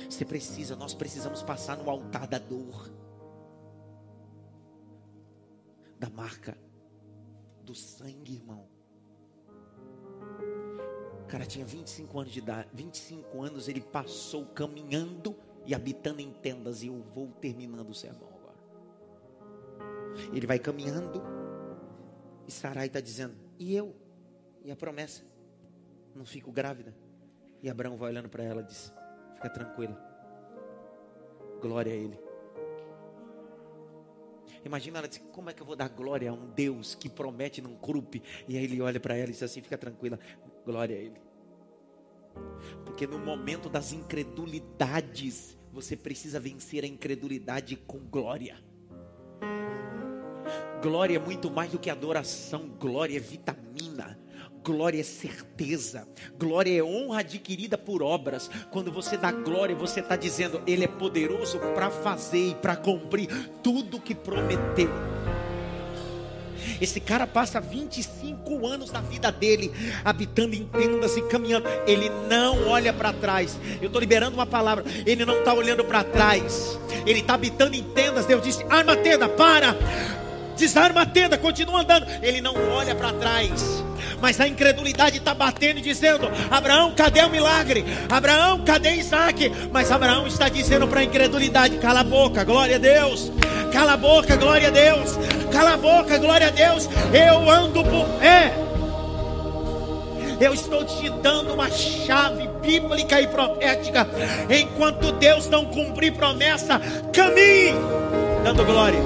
Speaker 1: Você precisa, nós precisamos passar no altar da dor, da marca do sangue, irmão. Cara tinha 25 anos de idade, 25 anos ele passou caminhando e habitando em tendas, e eu vou terminando o sermão agora. Ele vai caminhando e Sarai está dizendo: E eu? E a promessa? Não fico grávida? E Abraão vai olhando para ela e diz: Fica tranquila. Glória a Ele. Imagina ela diz: Como é que eu vou dar glória a um Deus que promete num grupo? E aí ele olha para ela e diz assim: Fica tranquila. Glória a Ele. Porque no momento das incredulidades, você precisa vencer a incredulidade com glória. Glória é muito mais do que adoração, glória é vitamina. Glória é certeza, glória é honra adquirida por obras. Quando você dá glória, você está dizendo, Ele é poderoso para fazer e para cumprir tudo o que prometeu. Esse cara passa 25 anos da vida dele habitando em tendas e caminhando. Ele não olha para trás. Eu estou liberando uma palavra. Ele não está olhando para trás. Ele está habitando em tendas. Deus disse: arma a tenda, para. Desarma a tenda, continua andando. Ele não olha para trás mas a incredulidade está batendo e dizendo: Abraão, cadê o milagre? Abraão, cadê Isaac? Mas Abraão está dizendo para a incredulidade: cala a boca, glória a Deus. Cala a boca, glória a Deus. Cala a boca, glória a Deus. Eu ando por fé. Eu estou te dando uma chave bíblica e profética. Enquanto Deus não cumprir promessa, caminhe dando glória.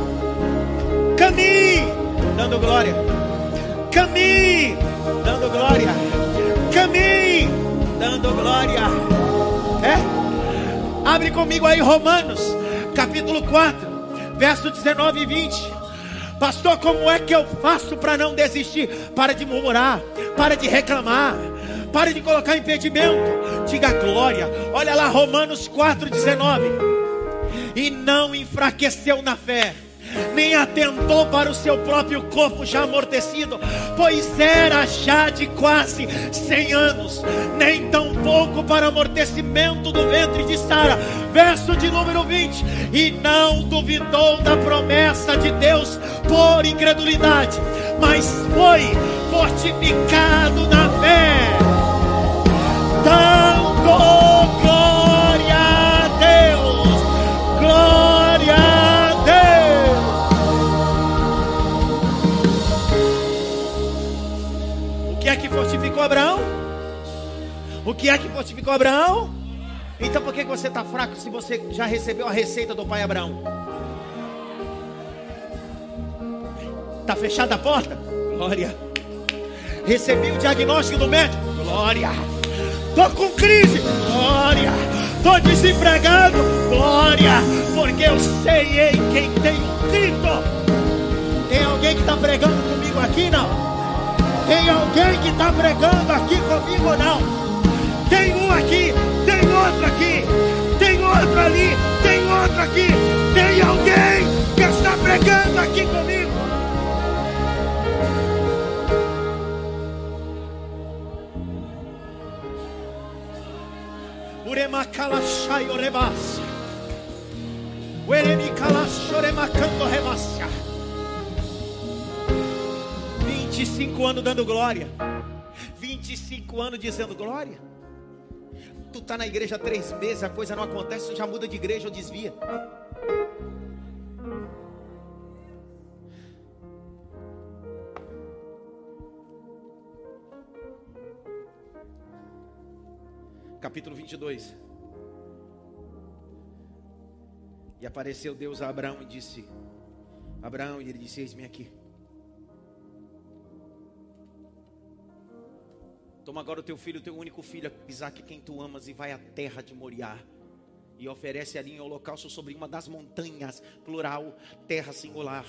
Speaker 1: Caminhe dando glória. Caminhe dando glória. Caminhe dando glória. É? Abre comigo aí Romanos, capítulo 4, verso 19 e 20. Pastor, como é que eu faço para não desistir? Para de murmurar, para de reclamar, para de colocar impedimento. Diga glória. Olha lá Romanos 4:19. E não enfraqueceu na fé nem atentou para o seu próprio corpo já amortecido, pois era já de quase cem anos, nem tão pouco para amortecimento do ventre de Sara. Verso de número 20: E não duvidou da promessa de Deus por incredulidade, mas foi fortificado na fé, dando Abraão? O que é que fortificou Abraão? Então por que você está fraco se você já recebeu a receita do pai Abraão? Está fechada a porta? Glória. Recebi o diagnóstico do médico? Glória. Estou com crise? Glória. Estou desempregado? Glória. Porque eu sei em quem tenho crido. Tem alguém que está pregando comigo aqui? Não. Tem alguém que está pregando aqui comigo ou não? Tem um aqui, tem outro aqui, tem outro ali, tem outro aqui. Tem alguém que está pregando aqui comigo? Uremakalashai orebas. Uremikalashoremakando rebasya. 25 anos dando glória. 25 anos dizendo glória. Tu está na igreja três meses, a coisa não acontece, tu já muda de igreja ou desvia. Capítulo 22. E apareceu Deus a Abraão e disse: Abraão, e ele disse: Eis-me aqui. Toma agora o teu filho, o teu único filho, Isaac, quem tu amas, e vai à terra de Moriá. E oferece ali em holocausto sobre uma das montanhas, plural, terra singular.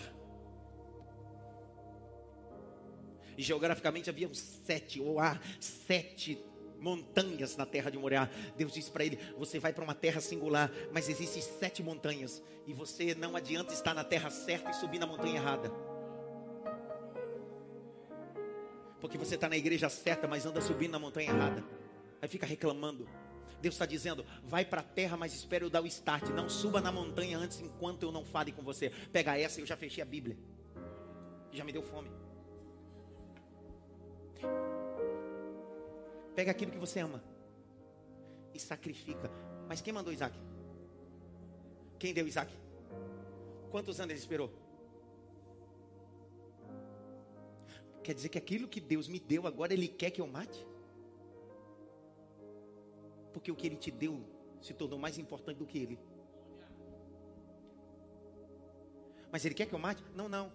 Speaker 1: E geograficamente havia sete, ou há sete montanhas na terra de Moriá. Deus disse para ele: Você vai para uma terra singular, mas existem sete montanhas. E você não adianta estar na terra certa e subir na montanha errada. Porque você está na igreja certa, mas anda subindo na montanha errada. Aí fica reclamando. Deus está dizendo: vai para a terra, mas espere eu dar o start. Não suba na montanha antes, enquanto eu não fale com você. Pega essa, eu já fechei a Bíblia. Já me deu fome. Pega aquilo que você ama e sacrifica. Mas quem mandou Isaac? Quem deu Isaac? Quantos anos ele esperou? Quer dizer que aquilo que Deus me deu agora Ele quer que eu mate? Porque o que Ele te deu se tornou mais importante do que Ele. Mas Ele quer que eu mate? Não, não.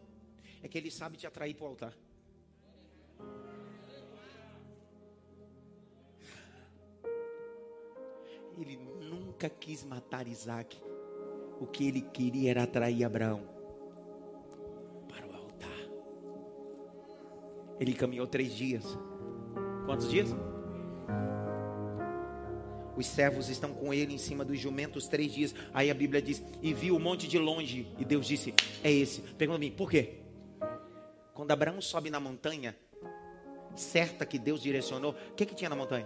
Speaker 1: É que Ele sabe te atrair para o altar. Ele nunca quis matar Isaac. O que ele queria era atrair Abraão. Ele caminhou três dias. Quantos dias? Os servos estão com ele em cima dos jumentos três dias. Aí a Bíblia diz: E viu o monte de longe. E Deus disse: É esse. Pergunta a mim, por quê? Quando Quando Abraão sobe na montanha, certa que Deus direcionou, o que, que tinha na montanha?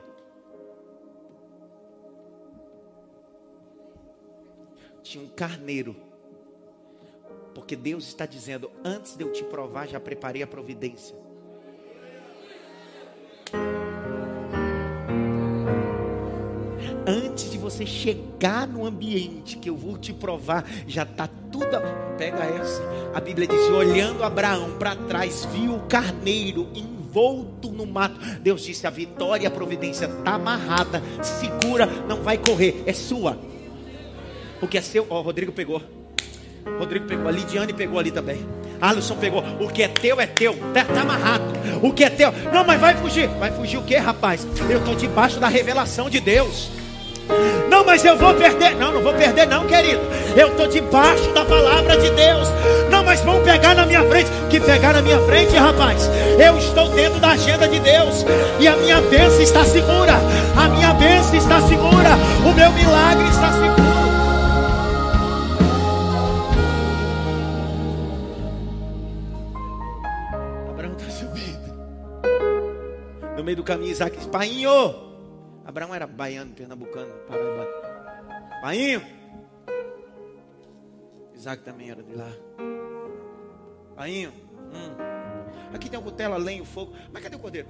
Speaker 1: Tinha um carneiro. Porque Deus está dizendo: antes de eu te provar, já preparei a providência. Você chegar no ambiente que eu vou te provar, já está tudo. Pega essa. A Bíblia diz: olhando Abraão para trás, viu o carneiro envolto no mato. Deus disse: a vitória a providência está amarrada, segura, não vai correr, é sua. O que é seu, ó, oh, Rodrigo pegou. Rodrigo pegou, a Lidiane pegou ali também. Alisson pegou. O que é teu é teu. Está tá amarrado. O que é teu. Não, mas vai fugir. Vai fugir o que, rapaz? Eu estou debaixo da revelação de Deus. Não, mas eu vou perder. Não, não vou perder, não, querido. Eu estou debaixo da palavra de Deus. Não, mas vão pegar na minha frente. Que pegar na minha frente, rapaz. Eu estou dentro da agenda de Deus. E a minha bênção está segura. A minha bênção está segura. O meu milagre está seguro. Abraão está subindo. No meio do caminho, Isaac diz: Painho. Abraão era baiano, pernambucano, paraibano. Painho. Isaac também era de lá. Painho. Hum. Aqui tem uma cutela, lenha, fogo. Mas cadê o cordeiro?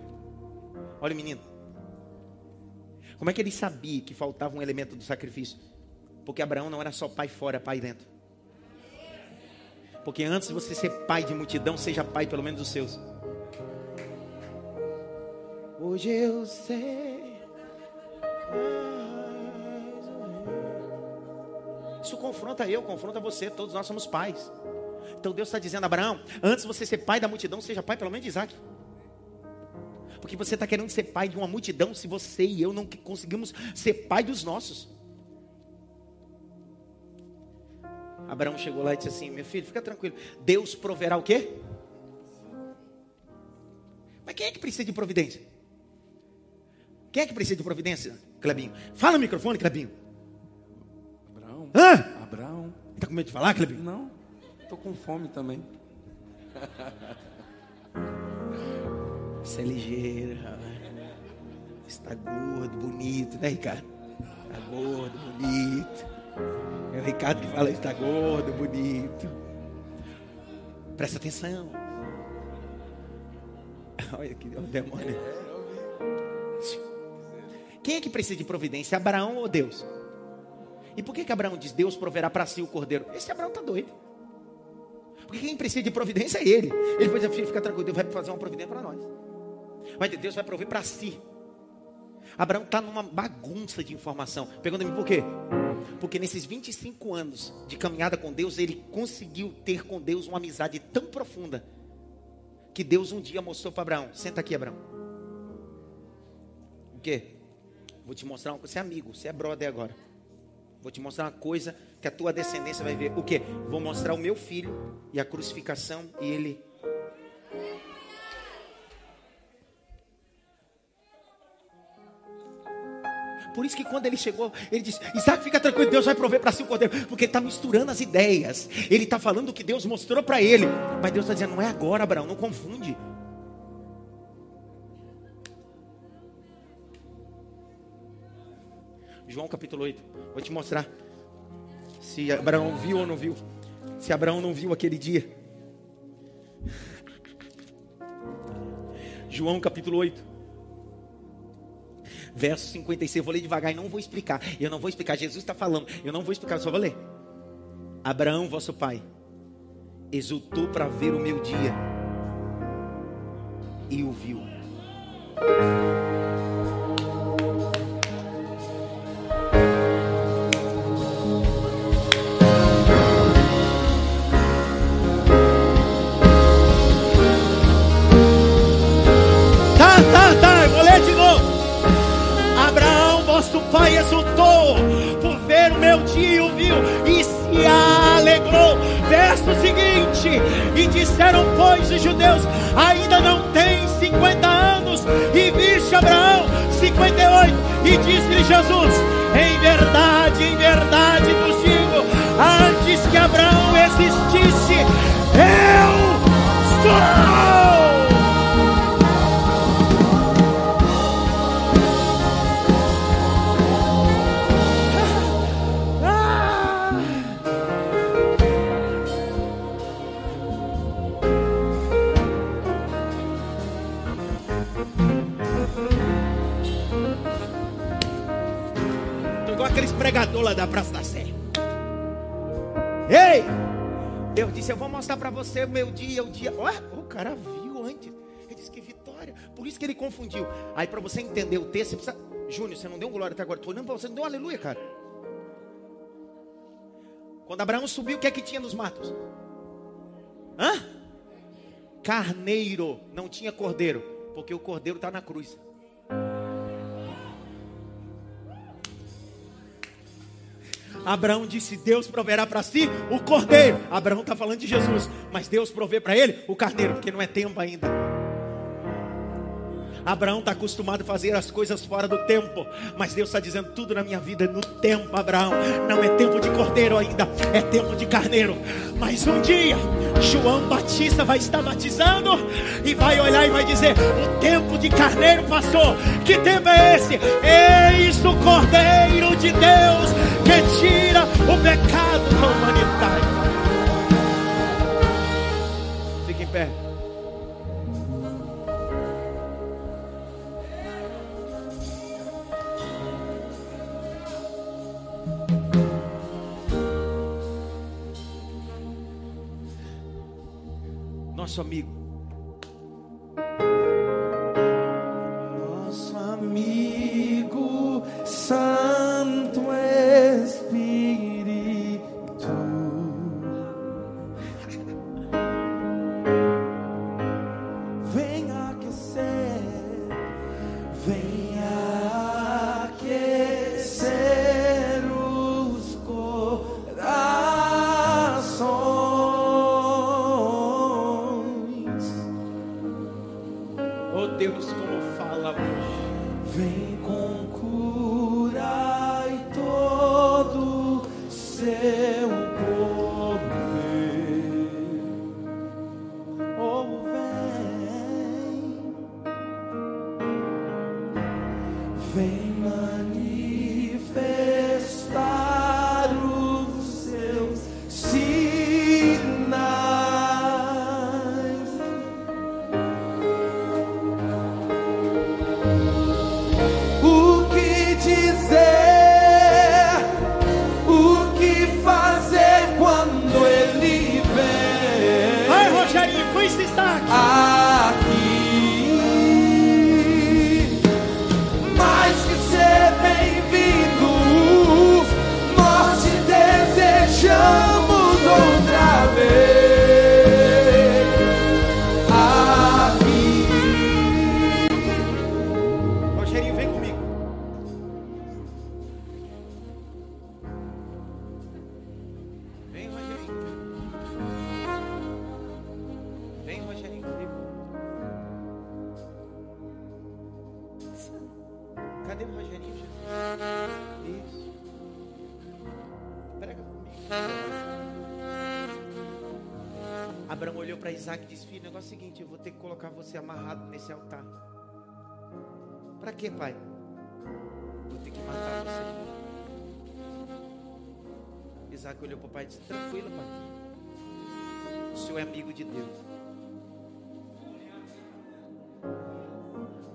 Speaker 1: Olha, menino. Como é que ele sabia que faltava um elemento do sacrifício? Porque Abraão não era só pai fora, pai dentro. Porque antes de você ser pai de multidão, seja pai pelo menos dos seus. Hoje eu sei. Isso confronta eu, confronta você, todos nós somos pais. Então Deus está dizendo, Abraão, antes de você ser pai da multidão, seja pai pelo menos de Isaac. Porque você está querendo ser pai de uma multidão se você e eu não conseguimos ser pai dos nossos. Abraão chegou lá e disse assim: Meu filho, fica tranquilo. Deus proverá o quê? Mas quem é que precisa de providência? Quem é que precisa de providência? Clebinho. Fala no microfone, Clebinho.
Speaker 2: Abraão.
Speaker 1: Hã?
Speaker 2: Abraão.
Speaker 1: Tá com medo de falar, Clebinho?
Speaker 2: Não. Tô com fome também.
Speaker 1: Você é ligeiro, Está gordo, bonito, né, Ricardo? Está gordo, bonito. É o Ricardo que fala, está gordo, bonito. Presta atenção. Olha que demônio. Quem é que precisa de providência? Abraão ou Deus? E por que, que Abraão diz Deus proverá para si o cordeiro? Esse Abraão está doido. Porque quem precisa de providência é ele. Ele pode dizer, fica tranquilo, Deus vai fazer uma providência para nós. Mas Deus vai prover para si. Abraão está numa bagunça de informação. Pergunta-me por quê? Porque nesses 25 anos de caminhada com Deus, ele conseguiu ter com Deus uma amizade tão profunda que Deus um dia mostrou para Abraão: senta aqui, Abraão. O quê? Vou te mostrar uma coisa. Você é amigo, você é brother agora. Vou te mostrar uma coisa que a tua descendência vai ver. O que? Vou mostrar o meu filho e a crucificação e ele. Por isso que quando ele chegou, ele disse: Isaac, fica tranquilo, Deus vai prover para si o cordeiro. Porque ele está misturando as ideias. Ele está falando o que Deus mostrou para ele. Mas Deus está dizendo: não é agora, Abraão, não confunde. João capítulo 8. Vou te mostrar. Se Abraão viu ou não viu. Se Abraão não viu aquele dia. João capítulo 8. Verso 56. Eu vou ler devagar e não vou explicar. Eu não vou explicar. Jesus está falando. Eu não vou explicar, só vou ler. Abraão, vosso pai, exultou para ver o meu dia e o viu. Pai exultou por ver o meu dia viu e se alegrou. Verso seguinte: E disseram, pois, os judeus: Ainda não tem 50 anos, e viste Abraão 58. E disse-lhe Jesus: Em verdade, em verdade vos digo, antes que Abraão existisse, eu sou. Aqueles pregadores lá da Praça da Sé. Ei! Deus disse: Eu vou mostrar para você o meu dia, o dia. O cara viu antes. Ele disse que vitória. Por isso que ele confundiu. Aí, para você entender o texto, você precisa. Júnior, você não deu glória até agora. Estou olhando para você, não deu aleluia, cara. Quando Abraão subiu, o que é que tinha nos matos? Hã? Carneiro. Não tinha cordeiro. Porque o cordeiro está na cruz. Abraão disse: Deus proverá para si o cordeiro. Abraão está falando de Jesus, mas Deus provê para ele o carneiro, porque não é tempo ainda. Abraão está acostumado a fazer as coisas fora do tempo, mas Deus está dizendo tudo na minha vida no tempo, Abraão. Não é tempo de cordeiro ainda, é tempo de carneiro. Mas um dia, João Batista vai estar batizando e vai olhar e vai dizer: O tempo de carneiro passou. Que tempo é esse? Eis o cordeiro de Deus que tira o pecado da humanidade. Nosso amigo. Quê, pai? Vou ter que matar você. Isaac olhou para o pai e disse: Tranquilo, pai. O senhor é amigo de Deus.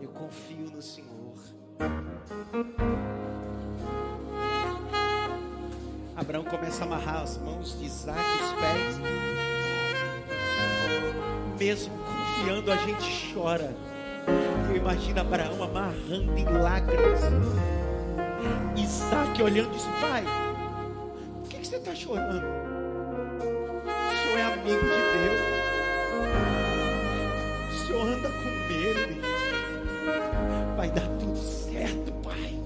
Speaker 1: Eu confio no Senhor. Abraão começa a amarrar as mãos de Isaac e os pés. Mesmo confiando, a gente chora. Eu imagino Abraão amarrando em lágrimas. Isaac olhando e disse: Pai, por que, que você está chorando? O senhor é amigo de Deus. O senhor anda com ele. Vai dar tudo certo, pai.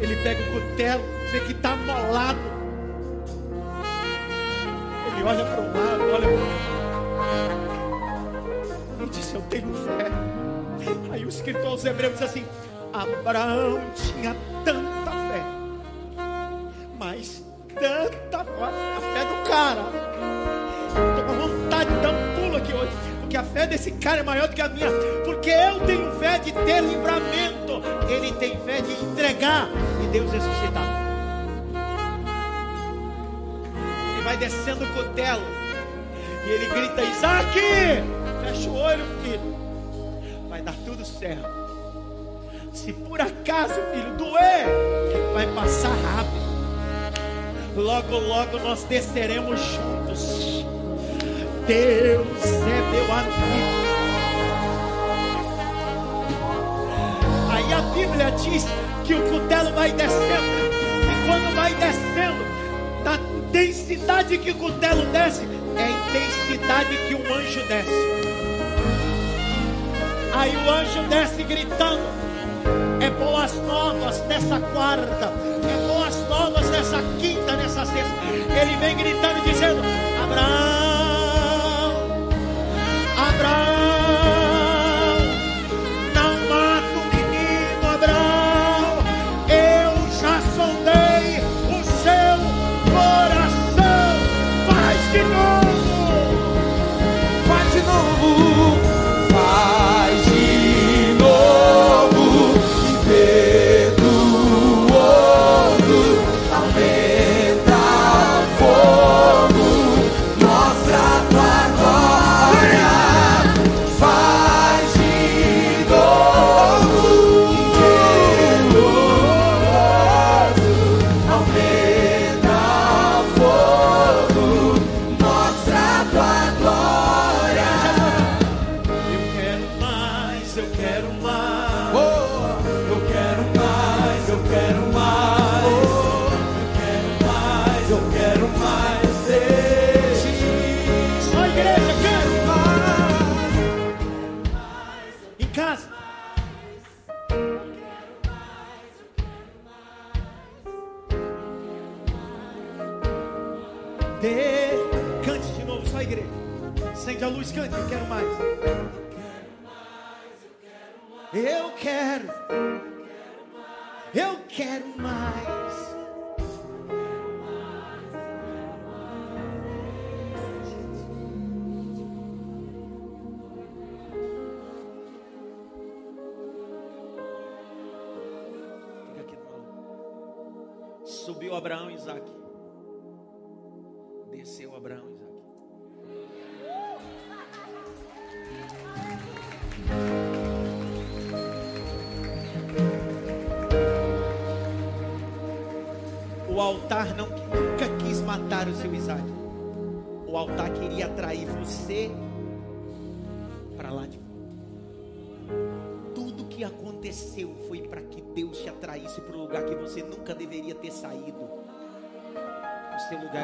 Speaker 1: Ele pega o cutelo, vê que está molado. Ele olha para o lado, olha para e disse: Eu tenho fé. Aí o escritor aos Hebreus diz assim: Abraão tinha tanta fé, mas tanta a fé do cara. Estou com vontade de dar um pulo aqui hoje, porque a fé desse cara é maior do que a minha. Porque eu tenho fé de ter livramento, ele tem fé de entregar e Deus ressuscitar. Ele vai descendo o cutelo e ele grita: Isaac, fecha o olho, filho. Vai dar tudo certo. Se por acaso, filho, doer, vai passar rápido. Logo, logo nós desceremos juntos. Deus é meu amigo. Aí a Bíblia diz que o cutelo vai descendo. E quando vai descendo, da intensidade que o cutelo desce, é a intensidade que o anjo desce. Aí o anjo desce gritando: É boas novas nessa quarta, é boas novas nessa quinta, nessa sexta. Ele vem gritando dizendo: Abraão, Abraão.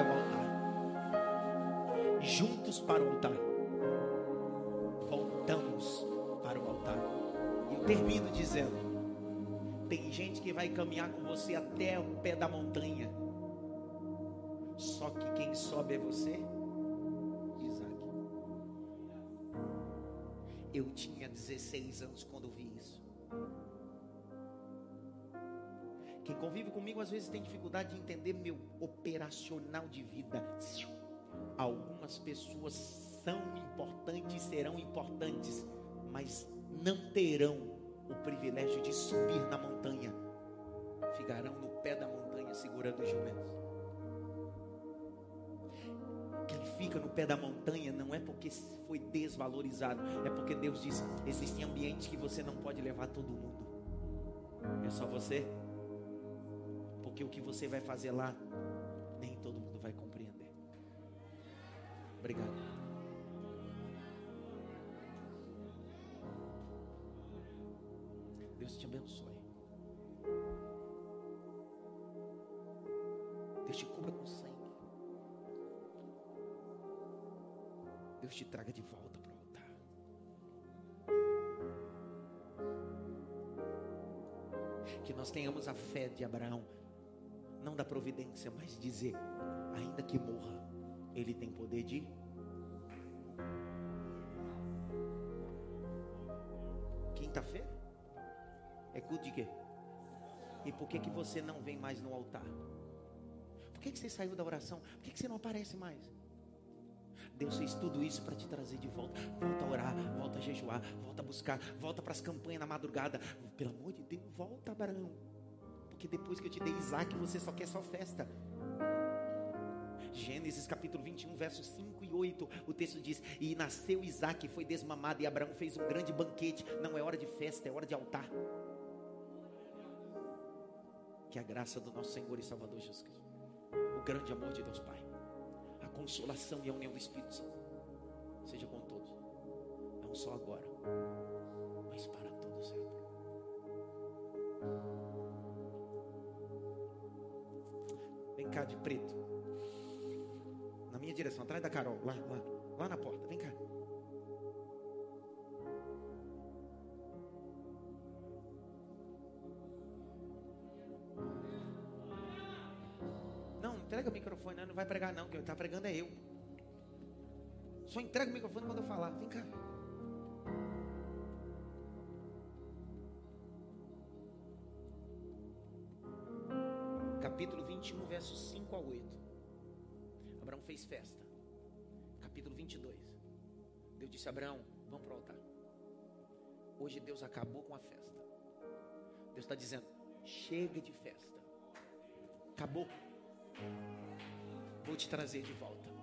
Speaker 1: O altar. Juntos para o altar. Voltamos para o altar. E eu termino dizendo: tem gente que vai caminhar com você até o pé da montanha. Só que quem sobe é você, Isaac. Eu tinha 16 anos quando vi Quem convive comigo às vezes tem dificuldade de entender meu operacional de vida. Algumas pessoas são importantes, serão importantes, mas não terão o privilégio de subir na montanha. Ficarão no pé da montanha segurando os jumentos. Quem fica no pé da montanha não é porque foi desvalorizado, é porque Deus disse: existem ambientes que você não pode levar todo mundo. É só você. Porque o que você vai fazer lá, nem todo mundo vai compreender. Obrigado. Deus te abençoe. Deus te cubra com sangue. Deus te traga de volta para o altar. Que nós tenhamos a fé de Abraão, não da providência, mas dizer, ainda que morra, ele tem poder de Quinta-feira? É culto de quê? E por que que você não vem mais no altar? Por que que você saiu da oração? Por que que você não aparece mais? Deus fez tudo isso para te trazer de volta. Volta a orar, volta a jejuar, volta a buscar, volta para as campanhas na madrugada. Pelo amor de Deus, volta, Abraão. Porque depois que eu te dei Isaac, você só quer só festa. Gênesis capítulo 21, versos 5 e 8, o texto diz: E nasceu Isaac, foi desmamado, e Abraão fez um grande banquete. Não é hora de festa, é hora de altar. que a graça do nosso Senhor e Salvador Jesus Cristo, o grande amor de Deus Pai, a consolação e a união do Espírito Santo, seja com todos, não só agora, cá de preto. Na minha direção, atrás da Carol, lá, lá, lá na porta. Vem cá. Não, entrega o microfone, não, não vai pregar não, quem está pregando é eu. Só entrega o microfone quando eu falar. Vem cá. Capítulo 21, versos 5 a 8. Abraão fez festa. Capítulo 22. Deus disse: Abraão, vamos para o altar. Hoje Deus acabou com a festa. Deus está dizendo: chega de festa. Acabou. Vou te trazer de volta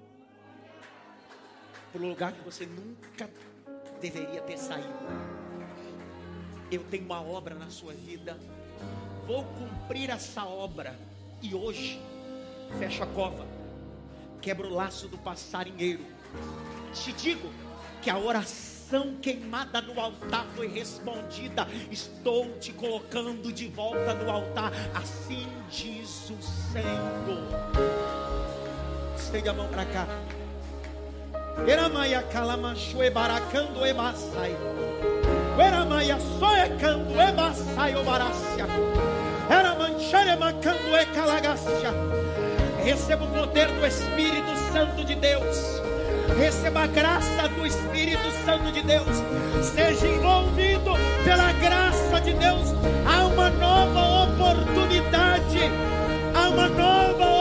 Speaker 1: para o lugar que você nunca deveria ter saído. Eu tenho uma obra na sua vida. Vou cumprir essa obra. E hoje, fecho a cova, quebro o laço do passarinheiro. Te digo que a oração queimada no altar foi respondida. Estou te colocando de volta no altar. Assim diz o Senhor. Estende a mão para cá. Eramaia calamanchue baracando ebaçai. Eramaia soecando ebaçai obarácia. Eramanchare macando e calagácia. É Receba o poder do Espírito Santo de Deus. Receba a graça do Espírito Santo de Deus. Seja envolvido pela graça de Deus. Há uma nova oportunidade. Há uma nova